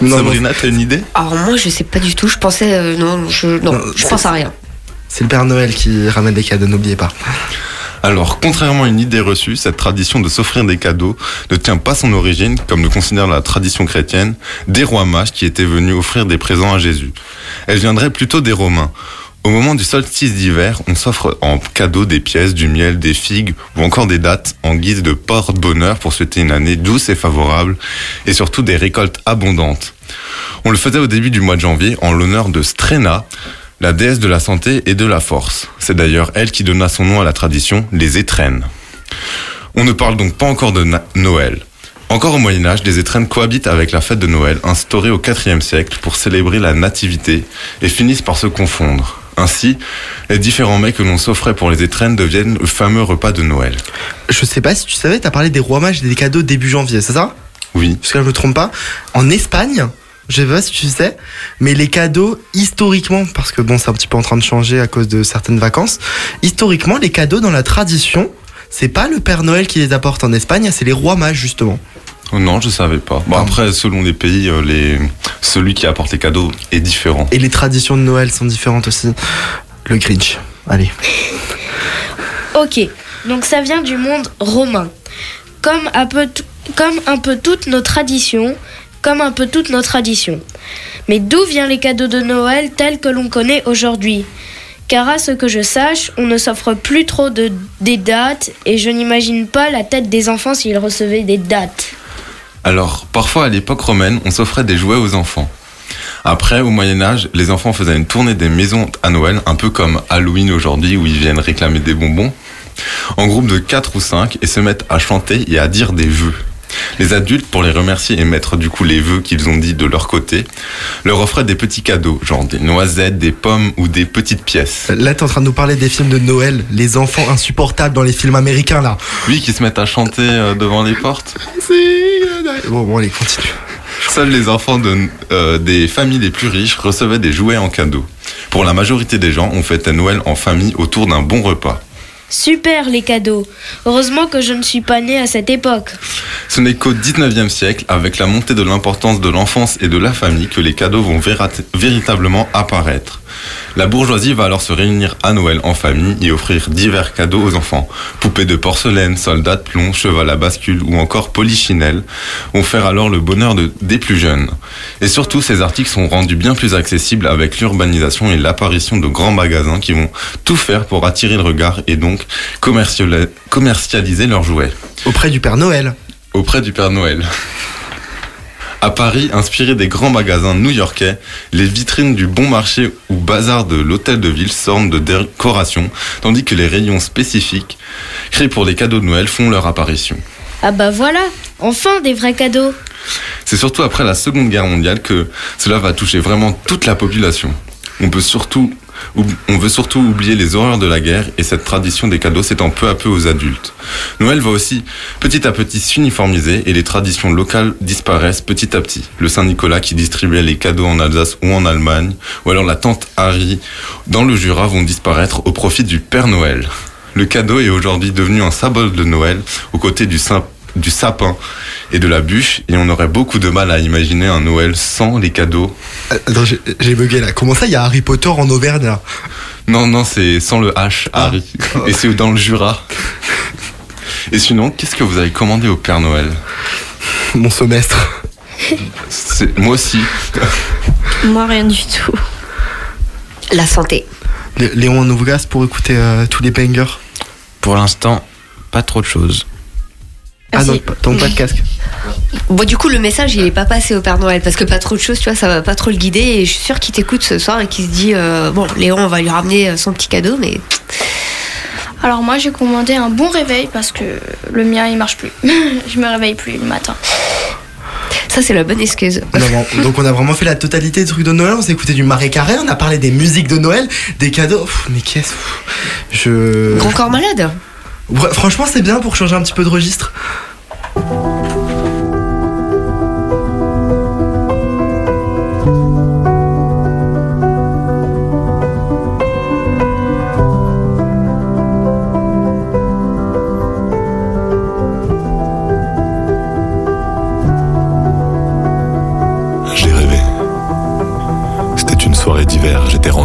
Non, Sabrina, t'as une idée? Alors moi, je sais pas du tout. Je pensais euh, non, je non, Non, je c'est- pense à rien. c'est le Père Noël qui ramène des cadeaux, n'oubliez pas. Alors, contrairement à une idée reçue, cette tradition de s'offrir des cadeaux ne tient pas son origine, comme le considère la tradition chrétienne, des rois mages qui étaient venus offrir des présents à Jésus. Elle viendrait plutôt des Romains. Au moment du solstice d'hiver, on s'offre en cadeau des pièces, du miel, des figues ou encore des dattes en guise de porte-bonheur pour souhaiter une année douce et favorable et surtout des récoltes abondantes. On le faisait au début du mois de janvier en l'honneur de Strena, la déesse de la santé et de la force. C'est d'ailleurs elle qui donna son nom à la tradition, les étrennes. On ne parle donc pas encore de Noël. Encore au Moyen Âge, les étrennes cohabitent avec la fête de Noël, instaurée au IVe siècle pour célébrer la nativité, et finissent par se confondre. Ainsi, les différents mets que l'on s'offrait pour les étrennes deviennent le fameux repas de Noël. Je sais pas si tu savais, t'as parlé des rois mages et des cadeaux début janvier, c'est ça? Oui, Parce que là, je me trompe pas. En Espagne, je sais pas si tu sais, mais les cadeaux, historiquement, parce que bon, c'est un petit peu en train de changer à cause de certaines vacances, historiquement, les cadeaux dans la tradition, c'est pas le Père Noël qui les apporte en Espagne, c'est les rois mages, justement. Oh non, je savais pas. Bon, Ah. après, selon les pays, euh, les... celui qui apporte les cadeaux est différent. Et les traditions de Noël sont différentes aussi. Le Grinch. Allez. Ok, donc ça vient du monde romain. Comme un peu, t- comme un peu toutes nos traditions, comme un peu toutes nos traditions. Mais d'où viennent les cadeaux de Noël tels que l'on connaît aujourd'hui? Car à ce que je sache, on ne s'offre plus trop de, des dates et je n'imagine pas la tête des enfants s'ils recevaient des dates. Alors, parfois à l'époque romaine, on s'offrait des jouets aux enfants. Après, au Moyen Âge, les enfants faisaient une tournée des maisons à Noël, un peu comme Halloween aujourd'hui où ils viennent réclamer des bonbons, en groupe de 4 ou 5 et se mettent à chanter et à dire des vœux. Les adultes, pour les remercier et mettre du coup les vœux qu'ils ont dit de leur côté, leur offraient des petits cadeaux, genre des noisettes, des pommes ou des petites pièces. Là, t'es en train de nous parler des films de Noël, les enfants insupportables dans les films américains, là. Oui, qui se mettent à chanter euh, devant les portes. Bon, bon, allez, continue. Seuls les enfants de, euh, des familles les plus riches recevaient des jouets en cadeau. Pour la majorité des gens, on fêtait Noël en famille autour d'un bon repas. Super les cadeaux. Heureusement que je ne suis pas née à cette époque. Ce n'est qu'au 19e siècle, avec la montée de l'importance de l'enfance et de la famille, que les cadeaux vont véritablement apparaître. La bourgeoisie va alors se réunir à Noël en famille et offrir divers cadeaux aux enfants. Poupées de porcelaine, soldats de plomb, cheval à bascule ou encore polichinelle vont faire alors le bonheur de- des plus jeunes. Et surtout, ces articles sont rendus bien plus accessibles avec l'urbanisation et l'apparition de grands magasins qui vont tout faire pour attirer le regard et donc commerciali- commercialiser leurs jouets Auprès du Père Noël. auprès du Père Noël. À Paris, inspiré des grands magasins new-yorkais, les vitrines du bon marché ou bazar de l'hôtel de ville sortent de décoration, tandis que les rayons spécifiques, créés pour les cadeaux de Noël, font leur apparition. Ah bah voilà, enfin des vrais cadeaux. C'est surtout après la Seconde Guerre mondiale que cela va toucher vraiment toute la population. On peut surtout Ou- On veut surtout oublier les horreurs de la guerre et cette tradition des cadeaux s'étend peu à peu aux adultes. Noël va aussi petit à petit s'uniformiser et les traditions locales disparaissent petit à petit. Le Saint-Nicolas qui distribuait les cadeaux en Alsace ou en Allemagne, ou alors la tante Harry dans le Jura vont disparaître au profit du Père Noël. Le cadeau est aujourd'hui devenu un symbole de Noël aux côtés du, du sapin et de la bûche et on aurait beaucoup de mal à imaginer un Noël sans les cadeaux. Euh, Attends, j'ai- bugué là. Comment ça, il y a Harry Potter en Auvergne là? Non, non, c'est sans le H, Harry. Et c'est dans le Jura. Et sinon, qu'est-ce que vous avez commandé au Père Noël? Mon semestre. C'est- Moi aussi. Moi, rien du tout. La santé. Lé- Léon Nouvegas pour écouter euh, tous les bangers? Pour l'instant, pas trop de choses. Ah Merci. non, pas- donc pas de casque. Bon, du coup, le message, il est pas passé au Père Noël parce que pas trop de choses, tu vois, ça va pas trop le guider. Et je suis sûre qu'il t'écoute ce soir et qu'il se dit euh, Bon, Léon, on va lui ramener euh, son petit cadeau, mais Alors moi j'ai commandé un bon réveil parce que le mien il marche plus. je me réveille plus le matin. ça, c'est la bonne excuse. Non, bon, donc on a vraiment fait la totalité des trucs de Noël. On s'est écouté du Marais Carré, on a parlé des musiques de Noël, des cadeaux. Pff, mais qu'est-ce Je. Grand corps malade Ouais, franchement, c'est bien pour changer un petit peu de registre.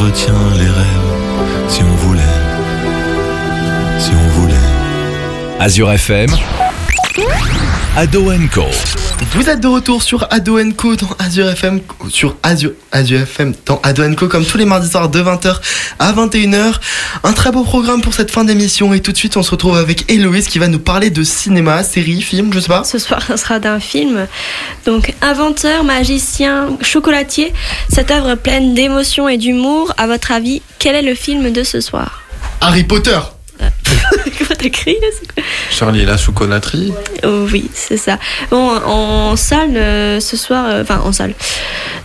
Retient les rêves si on voulait Si on voulait. Azure FM, Ado Co. Vous êtes de retour sur Ado Co dans Azure FM, sur Azure, Azure FM dans Ado Co comme tous les mardis soirs de 20h à 21h. Un très beau programme pour cette fin d'émission et tout de suite on se retrouve avec Héloïse qui va nous parler de cinéma, série, film, je sais pas. Ce soir, ça sera d'un film. Donc, inventeur, magicien, chocolatier, cette œuvre pleine d'émotion et d'humour, à votre avis, quel est le film de ce soir? Harry Potter. Quoi, t'as crié c'est quoi? Charlie et la chocolaterie Oh oui, c'est ça. Bon, en salle euh, ce soir, euh, enfin en salle,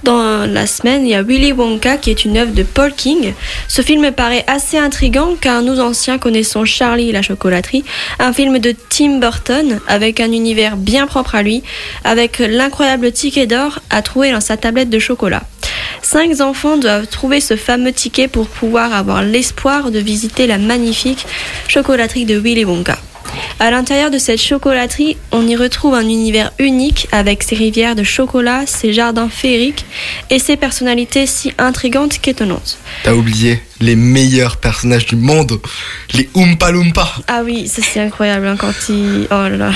dans la semaine, il y a Willy Wonka qui est une œuvre de Paul King. Ce film paraît assez intrigant car nous anciens connaissons Charlie la chocolaterie, un film de Tim Burton avec un univers bien propre à lui, avec l'incroyable ticket d'or à trouver dans sa tablette de chocolat. Cinq enfants doivent trouver ce fameux ticket pour pouvoir avoir l'espoir de visiter la magnifique chocolaterie de Willy Wonka. À l'intérieur de cette chocolaterie, on y retrouve un univers unique avec ses rivières de chocolat, ses jardins féeriques et ses personnalités si intrigantes qu'étonnantes. T'as oublié les meilleurs personnages du monde, les Oompa Loompa. Ah oui, ça c'est incroyable hein, quand il... Oh là là.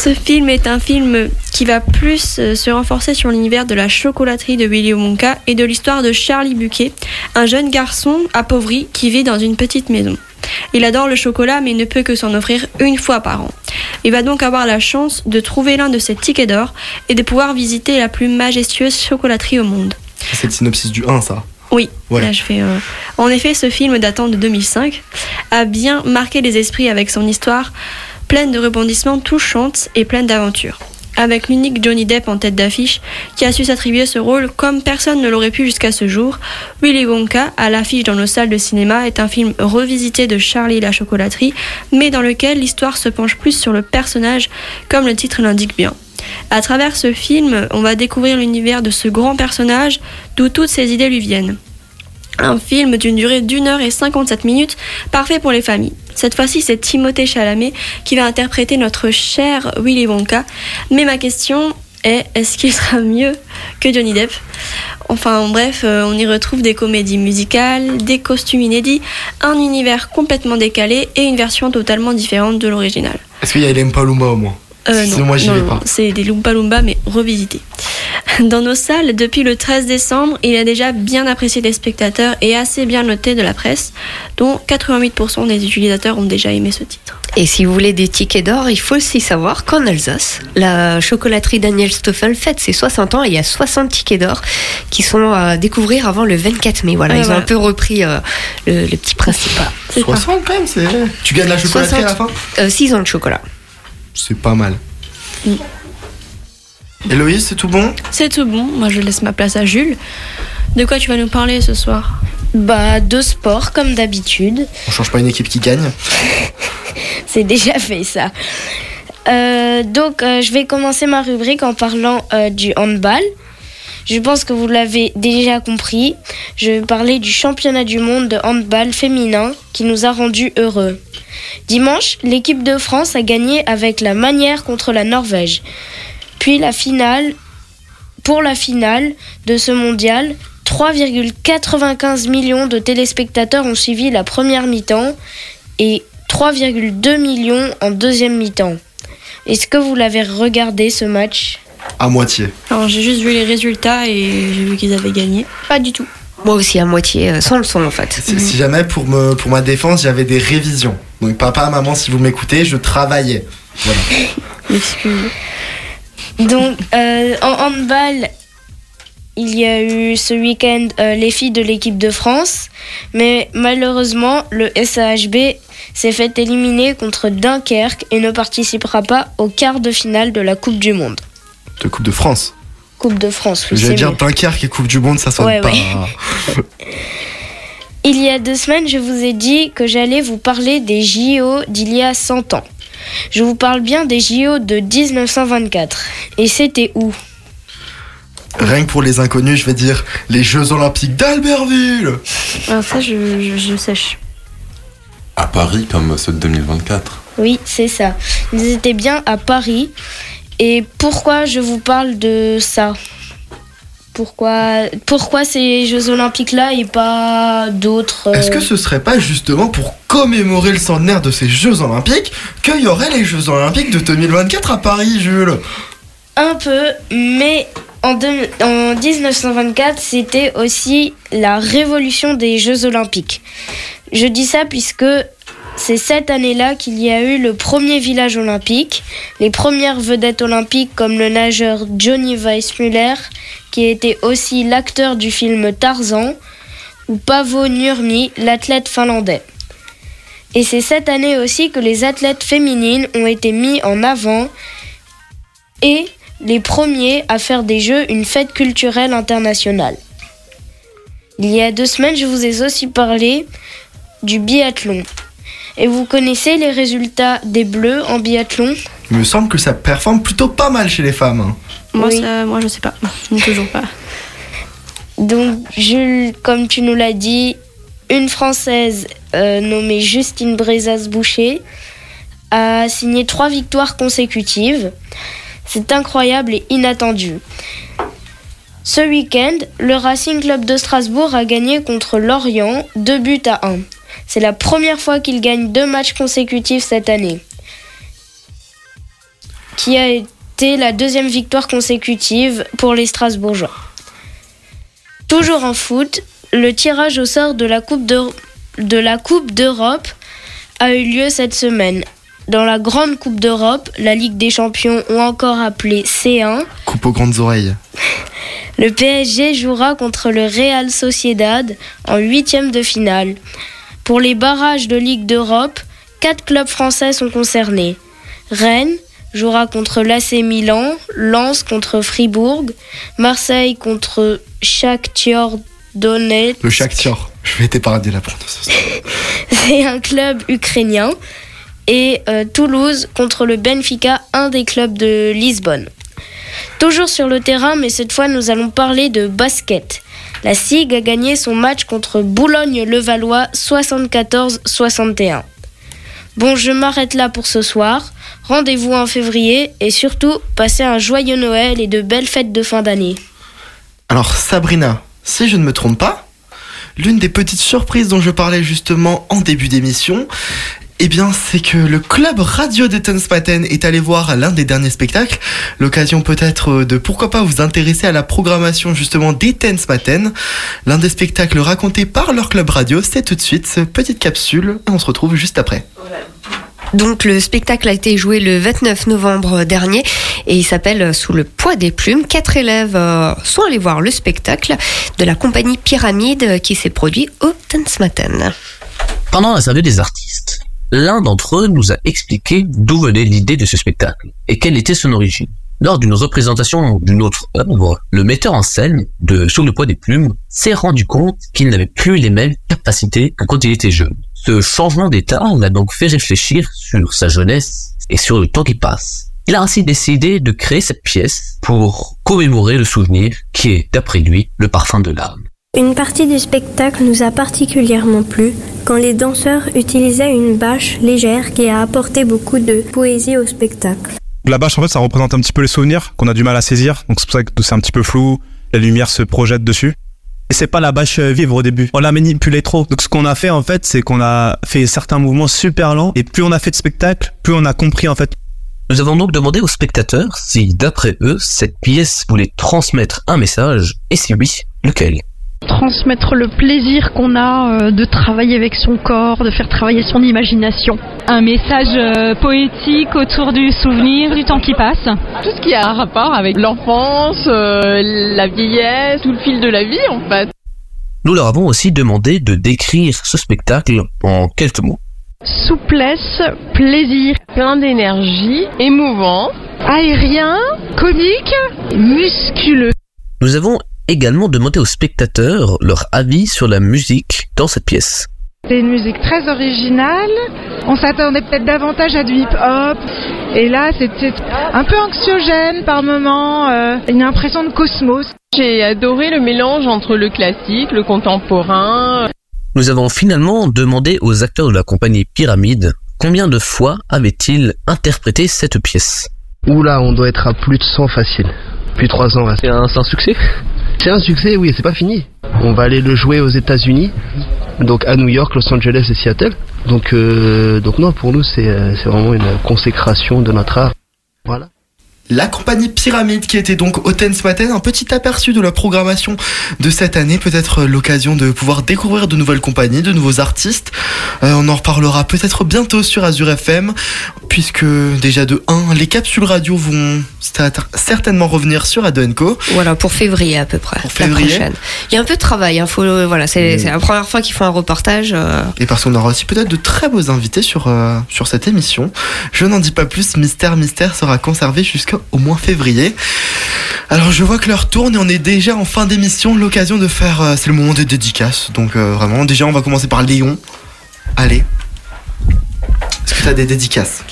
Ce film est un film qui va plus euh, se renforcer sur l'univers de la chocolaterie de Willy Wonka et de l'histoire de Charlie Buquet, un jeune garçon appauvri qui vit dans une petite maison. Il adore le chocolat mais ne peut que s'en offrir une fois par an. Il va donc avoir la chance de trouver l'un de ses tickets d'or et de pouvoir visiter la plus majestueuse chocolaterie au monde. C'est le synopsis du 1 ça. Oui, Voilà. là je fais. euh, En effet, ce film datant de 2005 a bien marqué les esprits avec son histoire pleine de rebondissements touchantes et pleine d'aventures. Avec l'unique Johnny Depp en tête d'affiche, qui a su s'attribuer ce rôle comme personne ne l'aurait pu jusqu'à ce jour, Willy Wonka, à l'affiche dans nos salles de cinéma, est un film revisité de Charlie la chocolaterie, mais dans lequel l'histoire se penche plus sur le personnage, comme le titre l'indique bien. À travers ce film, on va découvrir l'univers de ce grand personnage, d'où toutes ses idées lui viennent. Un film d'une durée d'une heure et 57 minutes, parfait pour les familles. Cette fois-ci, c'est Timothée Chalamet qui va interpréter notre cher Willy Wonka. Mais ma question est, est-ce qu'il sera mieux que Johnny Depp? Enfin bref, euh, on y retrouve des comédies musicales, des costumes inédits, un univers complètement décalé et une version totalement différente de l'original. Est-ce qu'il y a Oompa Loompa au moins? Euh, Sinon non, moi j'y non, vais non, pas. C'est des Loompa Loompa mais revisités. Dans nos salles, depuis le 13 décembre, il est déjà bien apprécié des spectateurs et assez bien noté de la presse, dont 88% des utilisateurs ont déjà aimé ce titre. Et si vous voulez des tickets d'or, il faut aussi savoir qu'en Alsace, la chocolaterie Daniel Stoffel fête ses 60 ans et il y a 60 tickets d'or qui sont à découvrir avant le 24 mai. Voilà, Ouais, ils ont un peu repris euh, le, le petit principe. C'est pas- 60 quand même, c'est. Tu gagnes la chocolaterie à la fin 6 ans de chocolat. C'est pas mal. Mm. Héloïse, c'est tout bon? C'est tout bon, moi je laisse ma place à Jules. De quoi tu vas nous parler ce soir? Bah, de sport, comme d'habitude. On change pas une équipe qui gagne? C'est déjà fait ça. Euh, donc, euh, je vais commencer ma rubrique en parlant euh, du handball. Je pense que vous l'avez déjà compris. Je vais parler du championnat du monde de handball féminin qui nous a rendus heureux. Dimanche, l'équipe de France a gagné avec la manière contre la Norvège. Puis la finale, pour la finale de ce mondial, 3,95 millions de téléspectateurs ont suivi la première mi-temps et 3,2 millions en deuxième mi-temps. Est-ce que vous l'avez regardé ce match? À moitié. Alors j'ai juste vu les résultats et j'ai vu qu'ils avaient gagné. Pas du tout. Moi aussi à moitié, euh, sans le son en fait. Si, si jamais pour, me, pour ma défense, j'avais des révisions. Donc papa, maman, si vous m'écoutez, je travaillais. Voilà. Excuse. Donc, euh, en handball, il y a eu ce week-end euh, les filles de l'équipe de France, mais malheureusement, le SAHB s'est fait éliminer contre Dunkerque et ne participera pas au quart de finale de la Coupe du Monde. De Coupe de France. Coupe de France, oui, J'allais dire mieux. Dunkerque et Coupe du Monde, ça sonne Ouais, pas. ouais. Il y a deux semaines, je vous ai dit que j'allais vous parler des JO d'il y a 100 ans. Je vous parle bien des JO de 1924. Et c'était où? Rien que pour les inconnus, je vais dire les Jeux Olympiques d'Albertville. Alors ça je, je, je sèche. À Paris, comme ceux de 2024. Oui, c'est ça. Ils étaient bien à Paris. Et pourquoi je vous parle de ça? Pourquoi, pourquoi ces Jeux Olympiques-là et pas d'autres. euh, Est-ce que ce serait pas justement pour commémorer le centenaire de ces Jeux Olympiques qu'il y aurait les Jeux Olympiques de 2024 à Paris, Jules? Un peu, mais en, deux- en 1924, c'était aussi la révolution des Jeux Olympiques. Je dis ça puisque c'est cette année-là qu'il y a eu le premier village olympique, les premières vedettes olympiques comme le nageur Johnny Weissmuller, qui était aussi l'acteur du film Tarzan, ou Paavo Nurmi, l'athlète finlandais. Et c'est cette année aussi que les athlètes féminines ont été mis en avant et les premiers à faire des Jeux une fête culturelle internationale. Il y a deux semaines, je vous ai aussi parlé du biathlon. Et vous connaissez les résultats des Bleus en biathlon Il me semble que ça performe plutôt pas mal chez les femmes. hein. Moi, Oui. ça, moi je sais pas. Toujours pas. Donc, Jules, comme tu nous l'as dit, une Française euh, nommée Justine Brezas-Boucher a signé trois victoires consécutives. C'est incroyable et inattendu. Ce week-end, le Racing Club de Strasbourg a gagné contre Lorient 2 buts à 1. C'est la première fois qu'il gagne deux matchs consécutifs cette année. Qui a été la deuxième victoire consécutive pour les Strasbourgeois. Toujours en foot, le tirage au sort de la Coupe d'Eu- de la Coupe d'Europe a eu lieu cette semaine. Dans la Grande Coupe d'Europe, la Ligue des Champions ou encore appelée C1, Coupe aux grandes oreilles. le PSG jouera contre le Real Sociedad en huitième de finale. Pour les barrages de Ligue d'Europe, quatre clubs français sont concernés. Rennes jouera contre l'AC Milan, Lens contre Fribourg, Marseille contre Shakhtar Donetsk. Le Shakhtar. Je vais t'épargner la prononciation. C'est un club ukrainien. Et euh, Toulouse contre le Benfica, un des clubs de Lisbonne. Toujours sur le terrain, mais cette fois nous allons parler de basket. La SIG a gagné son match contre Boulogne-Levallois 74-61. Bon, je m'arrête là pour ce soir. Rendez-vous en février et surtout, passez un joyeux Noël et de belles fêtes de fin d'année. Alors Sabrina, si je ne me trompe pas, l'une des petites surprises dont je parlais justement en début d'émission, eh bien c'est que le club radio de Tenspaten est allé voir l'un des derniers spectacles, l'occasion peut-être de pourquoi pas vous intéresser à la programmation justement des Tenspaten. L'un des spectacles racontés par leur club radio, c'est tout de suite petite capsule et on se retrouve juste après. Donc le spectacle a été joué le 29 novembre dernier et il s'appelle Sous le poids des plumes. Quatre élèves euh, sont allés voir le spectacle de la compagnie Pyramide qui s'est produit au Tanzmatten. Pendant l'interview des artistes, l'un d'entre eux nous a expliqué d'où venait l'idée de ce spectacle et quelle était son origine. Lors d'une représentation d'une autre œuvre, le metteur en scène de Sous le poids des plumes s'est rendu compte qu'il n'avait plus les mêmes capacités que quand il était jeune. Ce changement d'état l'a donc fait réfléchir sur sa jeunesse et sur le temps qui passe. Il a ainsi décidé de créer cette pièce pour commémorer le souvenir qui est, d'après lui, le parfum de l'âme. Une partie du spectacle nous a particulièrement plu quand les danseurs utilisaient une bâche légère qui a apporté beaucoup de poésie au spectacle. La bâche, en fait, ça représente un petit peu les souvenirs qu'on a du mal à saisir. Donc c'est pour ça que c'est un petit peu flou. La lumière se projette dessus. Et c'est pas la bâche euh, vivre au début. On l'a manipulé trop. Donc ce qu'on a fait, en fait, c'est qu'on a fait certains mouvements super lents. Et plus on a fait de spectacle, plus on a compris, en fait. Nous avons donc demandé aux spectateurs si, d'après eux, cette pièce voulait transmettre un message, et si oui, lequel? Transmettre le plaisir qu'on a euh, de travailler avec son corps, de faire travailler son imagination. Un message euh, poétique autour du souvenir, du temps qui passe. Tout ce qui a un rapport avec l'enfance, euh, la vieillesse, tout le fil de la vie en fait. Nous leur avons aussi demandé de décrire ce spectacle en quelques mots. Souplesse, plaisir, plein d'énergie, émouvant, aérien, comique, musculeux. Nous avons également demandé aux spectateurs leur avis sur la musique dans cette pièce. C'est une musique très originale. On s'attendait peut-être davantage à du hip-hop. Et là, c'était un peu anxiogène par moments, euh, une impression de cosmos. J'ai adoré le mélange entre le classique, le contemporain. Nous avons finalement demandé aux acteurs de la compagnie Pyramide combien de fois avaient-ils interprété cette pièce. Oula, on doit être à plus de 100 facile. Depuis 3 ans. C'est un, un succès C'est un succès, oui, c'est pas fini. On va aller le jouer aux États-Unis, donc à New York, Los Angeles et Seattle. Donc, euh, donc non, pour nous, c'est euh, vraiment une consécration de notre art. Voilà. La compagnie Pyramide qui était donc au Ten ce matin, un petit aperçu de la programmation de cette année, peut-être l'occasion de pouvoir découvrir de nouvelles compagnies, de nouveaux artistes. Euh, on en reparlera peut-être bientôt sur Azure FM, puisque déjà de 1, les capsules radio vont certainement revenir sur Adoenco. Voilà, pour février à peu près. Pour février. La prochaine. Il y a un peu de travail, hein, faut, voilà, c'est c'est la première fois qu'ils font un reportage. euh, Et parce qu'on aura aussi peut-être de très beaux invités sur, euh, sur cette émission. Je n'en dis pas plus, Mystère Mystère sera conservé jusqu'au moins février. Alors je vois que l'heure tourne et on est déjà en fin d'émission, l'occasion de faire... euh, c'est le moment des dédicaces, donc euh, vraiment, déjà on va commencer par Léon. Allez. Est-ce que tu as des dédicaces?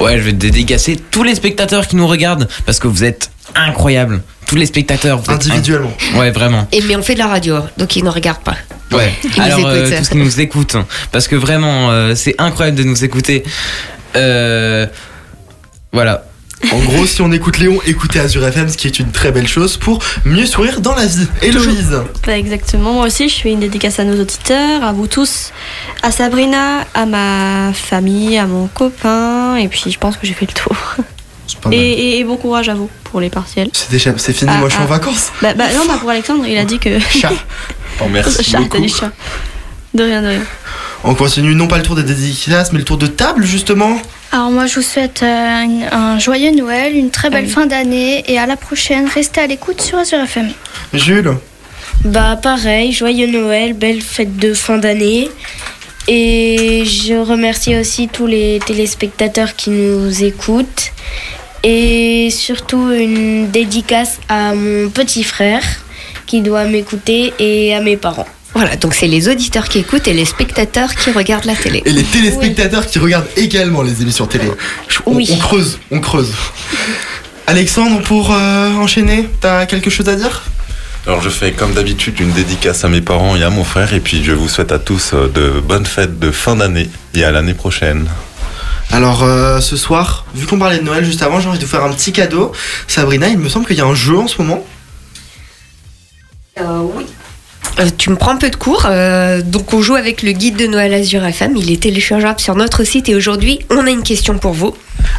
Ouais, je vais dédicacer tous les spectateurs qui nous regardent parce que vous êtes incroyables. Tous les spectateurs. vous êtes Individuellement. inc- Ouais, vraiment. Et mais on fait de la radio, donc ils ne regardent pas. Ouais. Nous Alors euh, écoutent. tous qui nous écoutent, parce que vraiment, euh, c'est incroyable de nous écouter. Euh, voilà. En gros, si on écoute Léon, écoutez Azure FM, ce qui est une très belle chose pour mieux sourire dans la vie. Héloïse Pas exactement. Moi aussi, je fais une dédicace à nos auditeurs, à vous tous, à Sabrina, à ma famille, à mon copain, et puis je pense que j'ai fait le tour. Et, mal. et- et bon courage à vous pour les partiels. C'est déjà, c'est fini, Ah, moi je suis en ah. vacances. Bah, bah non, bah pour Alexandre, il a dit que. Chat. Oh, merci Chat, beaucoup. t'as dit chat. De rien, de rien. On continue non pas le tour des dédicaces, mais le tour de table justement. Alors moi je vous souhaite un, un joyeux Noël, une très belle fin d'année et à la prochaine. Restez à l'écoute sur Azure FM. Jules Bah pareil, joyeux Noël, belle fête de fin d'année. Et je remercie aussi tous les téléspectateurs qui nous écoutent. Et surtout une dédicace à mon petit frère qui doit m'écouter et à mes parents. Voilà, donc c'est les auditeurs qui écoutent et les spectateurs qui regardent la télé. Et les téléspectateurs qui regardent également les émissions télé. On, Oui. on creuse, on creuse. Alexandre, pour euh, enchaîner, t'as quelque chose à dire? Alors je fais comme d'habitude une dédicace à mes parents et à mon frère et puis je vous souhaite à tous euh, de bonnes fêtes de fin d'année et à l'année prochaine. Alors euh, ce soir, vu qu'on parlait de Noël juste avant, j'ai envie de vous faire un petit cadeau. Sabrina, il me semble qu'il y a un jeu en ce moment. oui. Euh, tu me prends un peu de cours. euh, donc, on joue avec le guide de Noël Azure FM. Il est téléchargeable sur notre site. Et aujourd'hui, on a une question pour vous.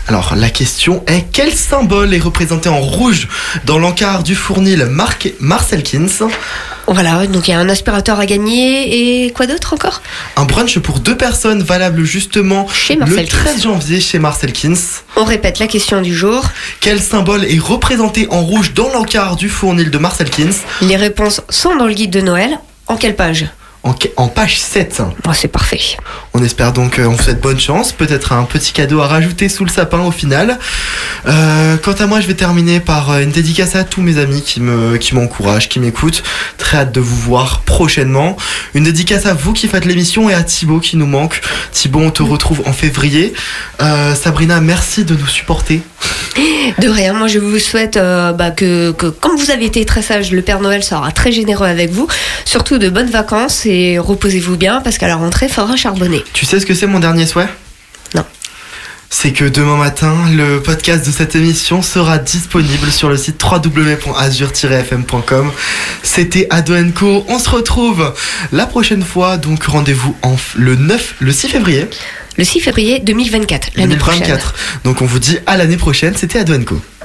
Alors la question est quel symbole est représenté en rouge dans l'encart du fournil marqué Marcelkins Voilà, donc il y a un aspirateur à gagner. Et quoi d'autre encore? Un brunch pour deux personnes valable justement Chez le Marcelkins. 13 janvier chez Marcelkins. On répète la question du jour. Quel symbole est représenté en rouge dans l'encart du fournil de Marcelkins? Les réponses sont dans le guide de Noël. En quelle page? En, en page 7. Oh, c'est parfait. On espère donc, euh, on vous souhaite bonne chance. Peut-être un petit cadeau à rajouter sous le sapin au final. Euh, quant à moi, je vais terminer par euh, une dédicace à tous mes amis qui me, qui m'encouragent, qui m'écoutent. Très hâte de vous voir prochainement. Une dédicace à vous qui faites l'émission et à Thibaut qui nous manque. Thibaut, on te retrouve en février. Sabrina, merci de nous supporter. De rien, moi je vous souhaite bah, que, que, comme vous avez été très sage, le Père Noël sera très généreux avec vous. Surtout de bonnes vacances et reposez-vous bien parce qu'à la rentrée, il faudra charbonner. Tu sais ce que c'est mon dernier souhait? Non. C'est que demain matin, le podcast de cette émission sera disponible sur le site www.azure-fm.com. C'était Ado Co. On se retrouve la prochaine fois, donc rendez-vous en f- le 9, le 6 février. Le 6 février 2024, l'année prochaine. 2024. Donc on vous dit à l'année prochaine. C'était Ado Co.